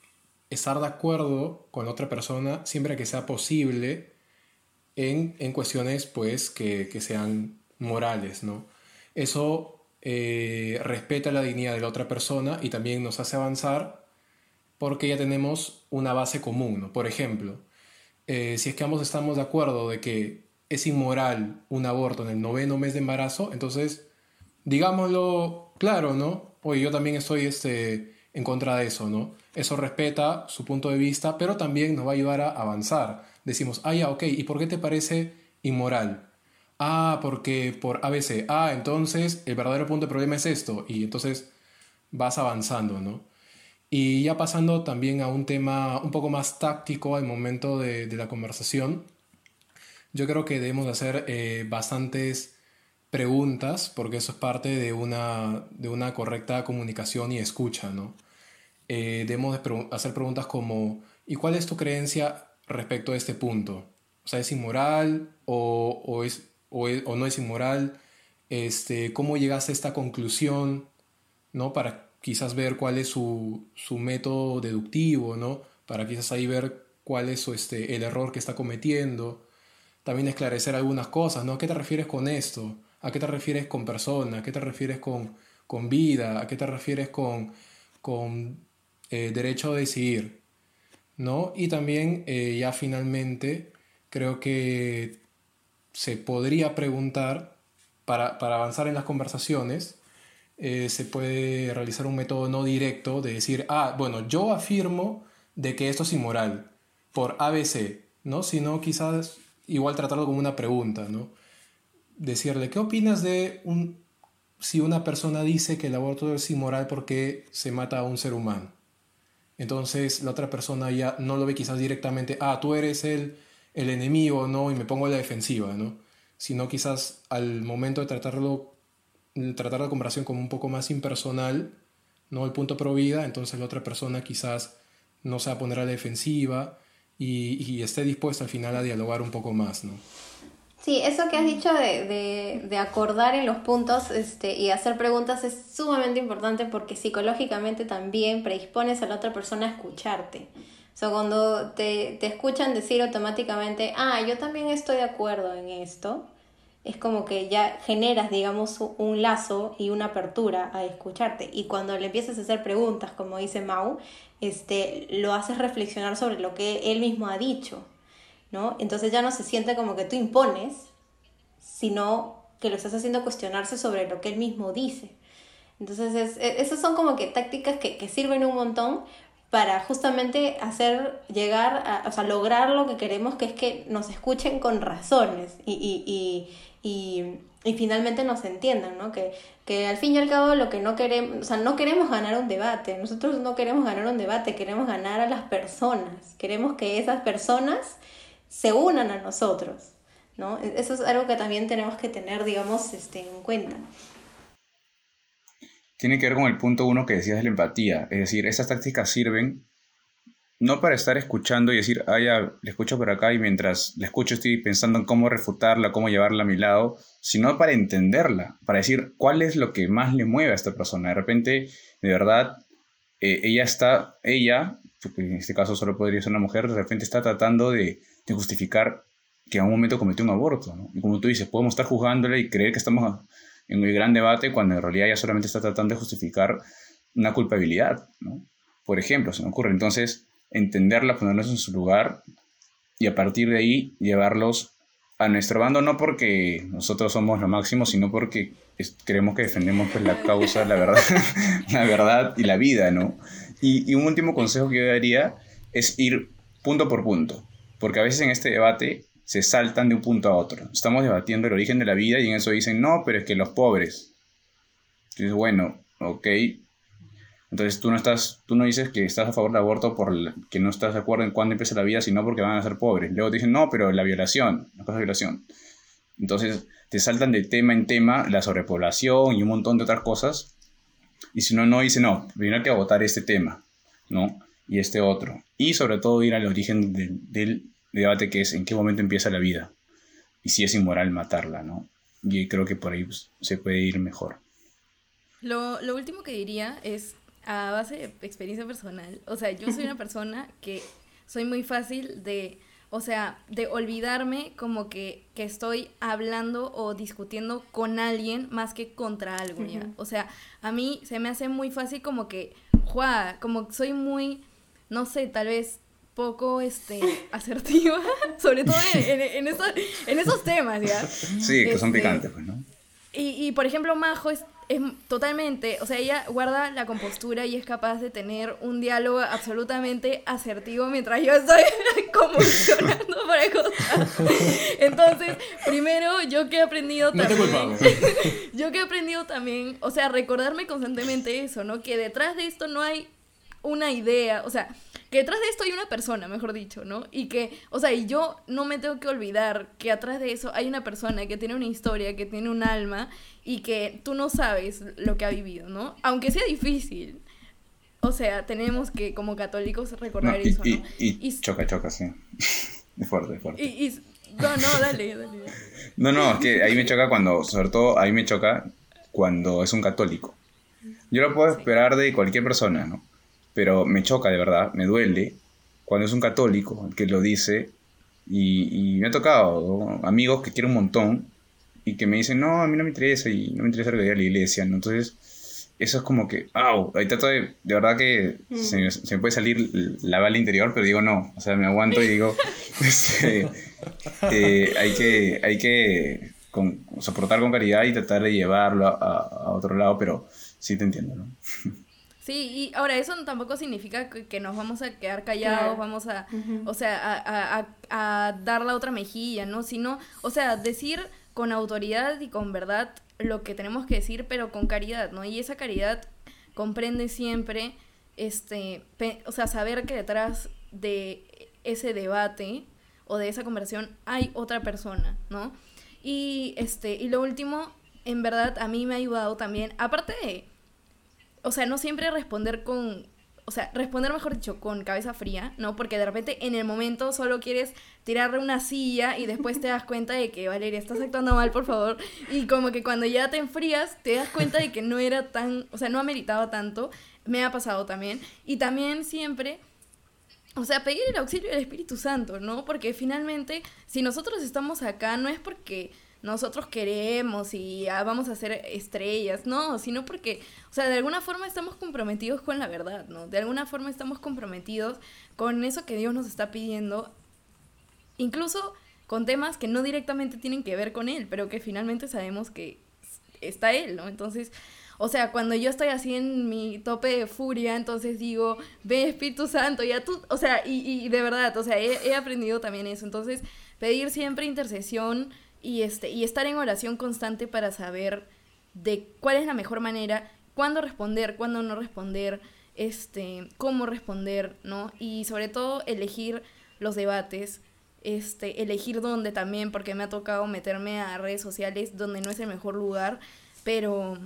Speaker 2: estar de acuerdo con otra persona siempre que sea posible en, en cuestiones pues que, que sean morales, ¿no? Eso eh, respeta la dignidad de la otra persona y también nos hace avanzar porque ya tenemos una base común. Por ejemplo, eh, si es que ambos estamos de acuerdo de que es inmoral un aborto en el noveno mes de embarazo, entonces digámoslo claro, ¿no? Oye, yo también estoy este, en contra de eso, ¿no? Eso respeta su punto de vista, pero también nos va a ayudar a avanzar. Decimos, ah, ya, ok, ¿y por qué te parece inmoral? ah, porque por ABC, ah, entonces el verdadero punto de problema es esto, y entonces vas avanzando, ¿no? Y ya pasando también a un tema un poco más táctico al momento de, la conversación, yo creo que debemos hacer eh, bastantes preguntas, porque eso es parte de una, de una correcta comunicación y escucha, ¿no? Eh, debemos hacer preguntas como, ¿y cuál es tu creencia respecto a este punto? O sea, ¿es inmoral o, o es o, no es inmoral, este, cómo llegaste a esta conclusión, ¿no? Para quizás ver cuál es su, método deductivo, ¿no? Para quizás ahí ver cuál es su, este, el error que está cometiendo. También esclarecer algunas cosas, ¿no? ¿A qué te refieres con esto? ¿A qué te refieres con persona? ¿A qué te refieres con, con vida? ¿A qué te refieres con, con eh, derecho a decidir? ¿No? Y también eh, ya finalmente creo que se podría preguntar, para, para avanzar en las conversaciones, eh, se puede realizar un método no directo de decir, ah, bueno, yo afirmo de que esto es inmoral por ABC, ¿no? Sino quizás igual tratarlo como una pregunta, ¿no? Decirle, ¿qué opinas de un, si una persona dice que el aborto es inmoral porque se mata a un ser humano? Entonces la otra persona ya no lo ve quizás directamente, ah, tú eres el, el enemigo, ¿no? Y me pongo a la defensiva, ¿no? Sino quizás al momento de tratarlo, tratar la conversación como un poco más impersonal, ¿no? El punto pro vida, entonces la otra persona quizás no se va a poner a la defensiva y, y esté dispuesta al final a dialogar un poco más, ¿no?
Speaker 4: Sí, eso que has dicho de, de, de, acordar en los puntos este, y hacer preguntas es sumamente importante porque psicológicamente también predispones a la otra persona a escucharte. O sea, cuando te, te escuchan decir automáticamente, ah, yo también estoy de acuerdo en esto, es como que ya generas, digamos, un lazo y una apertura a escucharte. Y cuando le empiezas a hacer preguntas, como dice Mau, este, lo haces reflexionar sobre lo que él mismo ha dicho. ¿no? Entonces ya no se siente como que tú impones, sino que lo estás haciendo cuestionarse sobre lo que él mismo dice. Entonces, es, e, esas son como que tácticas que, que, sirven un montón para justamente hacer llegar, a, o sea, lograr lo que queremos, que es que nos escuchen con razones y, y, y, y, y finalmente nos entiendan, ¿no? Que, que al fin y al cabo lo que no queremos, o sea, no queremos ganar un debate, nosotros no queremos ganar un debate, queremos ganar a las personas, queremos que esas personas se unan a nosotros, ¿no? E-, eso es algo que también tenemos que tener, digamos, este, en cuenta.
Speaker 1: Tiene que ver con el punto uno que decías de la empatía, es decir, esas tácticas sirven no para estar escuchando y decir, ah, ya, le escucho por acá y mientras le escucho estoy pensando en cómo refutarla, cómo llevarla a mi lado, sino para entenderla, para decir cuál es lo que más le mueve a esta persona. De repente, de verdad, eh, ella está, ella, en este caso solo podría ser una mujer, de repente está tratando de, justificar que a un momento cometió un aborto. Y como tú dices, podemos estar juzgándole y creer que estamos en un gran debate cuando en realidad ella solamente está tratando de justificar una culpabilidad. Por ejemplo, se me ocurre. Entonces, entenderla, ponerlos en su lugar y a partir de ahí llevarlos a nuestro bando, no porque nosotros somos lo máximo, sino porque creemos que defendemos pues, la causa, la verdad, la verdad y la vida, ¿no? Y, y un último consejo que yo daría es ir punto por punto porque a veces en este debate se saltan de un punto a otro. Estamos debatiendo el origen de la vida y en eso dicen, no, pero es que los pobres. Entonces, bueno, ok. Entonces tú no, estás, tú no dices que estás a favor del aborto por que no estás de acuerdo en cuándo empieza la vida, sino porque van a ser pobres. Luego te dicen, no, pero la violación, la cosa de violación. Entonces te saltan de tema en tema la sobrepoblación y un montón de otras cosas. Y si no, no dice, no, primero hay que votar este tema, ¿no? Y este otro. Y sobre todo ir al origen del debate que es en qué momento empieza la vida y si es inmoral matarla, ¿no? Y creo que por ahí pues, se puede ir mejor.
Speaker 3: Lo, lo último que diría es a base de experiencia personal. O sea, yo soy una persona que soy muy fácil de, o sea, de olvidarme como que, que estoy hablando o discutiendo con alguien más que contra algo, ¿ya? O sea, a mí se me hace muy fácil como que, ¡juá! Como soy muy, no sé, tal vez poco este, asertiva, sobre todo en, en, en, esos temas, ¿ya?
Speaker 1: Sí, que son este, picantes, pues, ¿no?
Speaker 3: Y, y, por ejemplo, Majo es, es totalmente, o sea, ella guarda la compostura y es capaz de tener un diálogo absolutamente asertivo mientras yo estoy convulsionando por cosas. Entonces, primero, yo que he aprendido
Speaker 2: no
Speaker 3: también... yo que he aprendido también, o sea, recordarme constantemente eso, ¿no? Que detrás de esto no hay una idea, o sea, que detrás de esto hay una persona, mejor dicho, ¿no? Y que, o sea, y yo no me tengo que olvidar que atrás de eso hay una persona que tiene una historia, que tiene un alma y que tú no sabes lo que ha vivido, ¿no? Aunque sea difícil. O sea, tenemos que como católicos recordar eso,
Speaker 1: y,
Speaker 3: ¿no?
Speaker 1: Y, choca, choca, sí. Es fuerte, es fuerte.
Speaker 3: Y, no, no, dale, dale.
Speaker 1: No, no, es que ahí me choca cuando, sobre todo ahí me choca cuando es un católico. Yo lo puedo esperar de cualquier persona, ¿no? pero me choca de verdad, me duele cuando es un católico el que lo dice y, me ha tocado amigos que quiero un montón y que me dicen, no, a mí no me interesa y no me interesa lo que diga la iglesia, Entonces, eso es como que, ¡au! Ahí trato de, de verdad que se, me, se me puede salir la bala interior, pero digo no, o sea, me aguanto y digo, este, eh, hay que, hay que con- soportar con caridad y tratar de llevarlo a, a- a otro lado, pero sí te entiendo, ¿no?
Speaker 3: Sí, y ahora eso tampoco significa que, que nos vamos a quedar callados,
Speaker 4: Claro.
Speaker 3: vamos a, o sea, a, a- a- a dar la otra mejilla, ¿no? Sino, o sea, decir con autoridad y con verdad lo que tenemos que decir, pero con caridad, ¿no? Y esa caridad comprende siempre, este, o sea, saber que detrás de ese debate o de esa conversación hay otra persona, ¿no? Y, este, y lo último, en verdad, a mí me ha ayudado también, aparte de o sea, no siempre responder con, o sea, responder mejor dicho con cabeza fría, ¿no? Porque de repente en el momento solo quieres tirarle una silla y después te das cuenta de que, Valeria, estás actuando mal, por favor. Y como que cuando ya te enfrías, te das cuenta de que no era tan, o sea, no ameritaba tanto. Me ha pasado también. Y también siempre... O sea, pedir el auxilio del Espíritu Santo, ¿no? Porque finalmente, si nosotros estamos acá, no es porque nosotros queremos y ah, vamos a ser estrellas, no, sino porque, o sea, de alguna forma estamos comprometidos con la verdad, ¿no? De alguna forma estamos comprometidos con eso que Dios nos está pidiendo, incluso con temas que no directamente tienen que ver con Él, pero que finalmente sabemos que está Él, ¿no? Entonces, o sea, cuando yo estoy así en mi tope de furia, entonces digo, ve Espíritu Santo, ya tú, o sea, y, y de verdad, o sea, he, he aprendido también eso. Entonces, pedir siempre intercesión y, este, y estar en oración constante para saber de cuál es la mejor manera, cuándo responder, cuándo no responder, este, cómo responder, ¿no? Y sobre todo elegir los debates, este, elegir dónde también, porque me ha tocado meterme a redes sociales donde no es el mejor lugar, pero,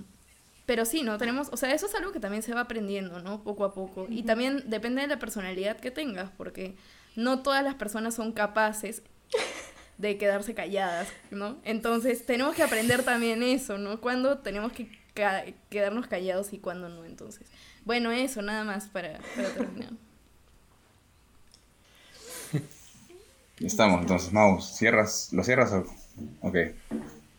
Speaker 3: pero sí, ¿no? Tenemos, o sea, eso es algo que también se va aprendiendo, ¿no? Poco a poco. Y también depende de la personalidad que tengas, porque no todas las personas son capaces de quedarse calladas, ¿no? Entonces tenemos que aprender también eso, ¿no? Cuándo tenemos que ca- quedarnos callados y cuándo no, entonces. Bueno, eso nada más para, para terminar.
Speaker 1: Estamos, entonces, Mau, ¿cierras? ¿Lo cierras o...? Ok.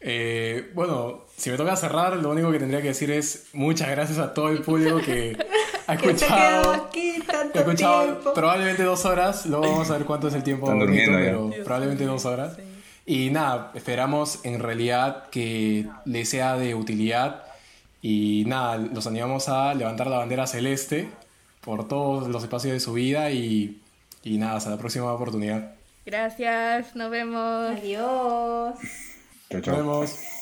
Speaker 2: Eh, bueno, si me toca cerrar, lo único que tendría que decir es muchas gracias a todo el público que ha escuchado. que ha escuchado
Speaker 4: tiempo.
Speaker 2: probablemente dos horas, luego vamos a ver cuánto es el tiempo
Speaker 1: Están
Speaker 2: bonito,
Speaker 1: durmiendo
Speaker 2: pero probablemente dos horas.
Speaker 3: Sí.
Speaker 2: Y nada, esperamos en realidad que les sea de utilidad y nada, los animamos a levantar la bandera celeste por todos los espacios de su vida y, y nada, hasta la próxima oportunidad.
Speaker 3: Gracias, nos vemos.
Speaker 4: Adiós.
Speaker 1: Chao, chao.
Speaker 2: vemos.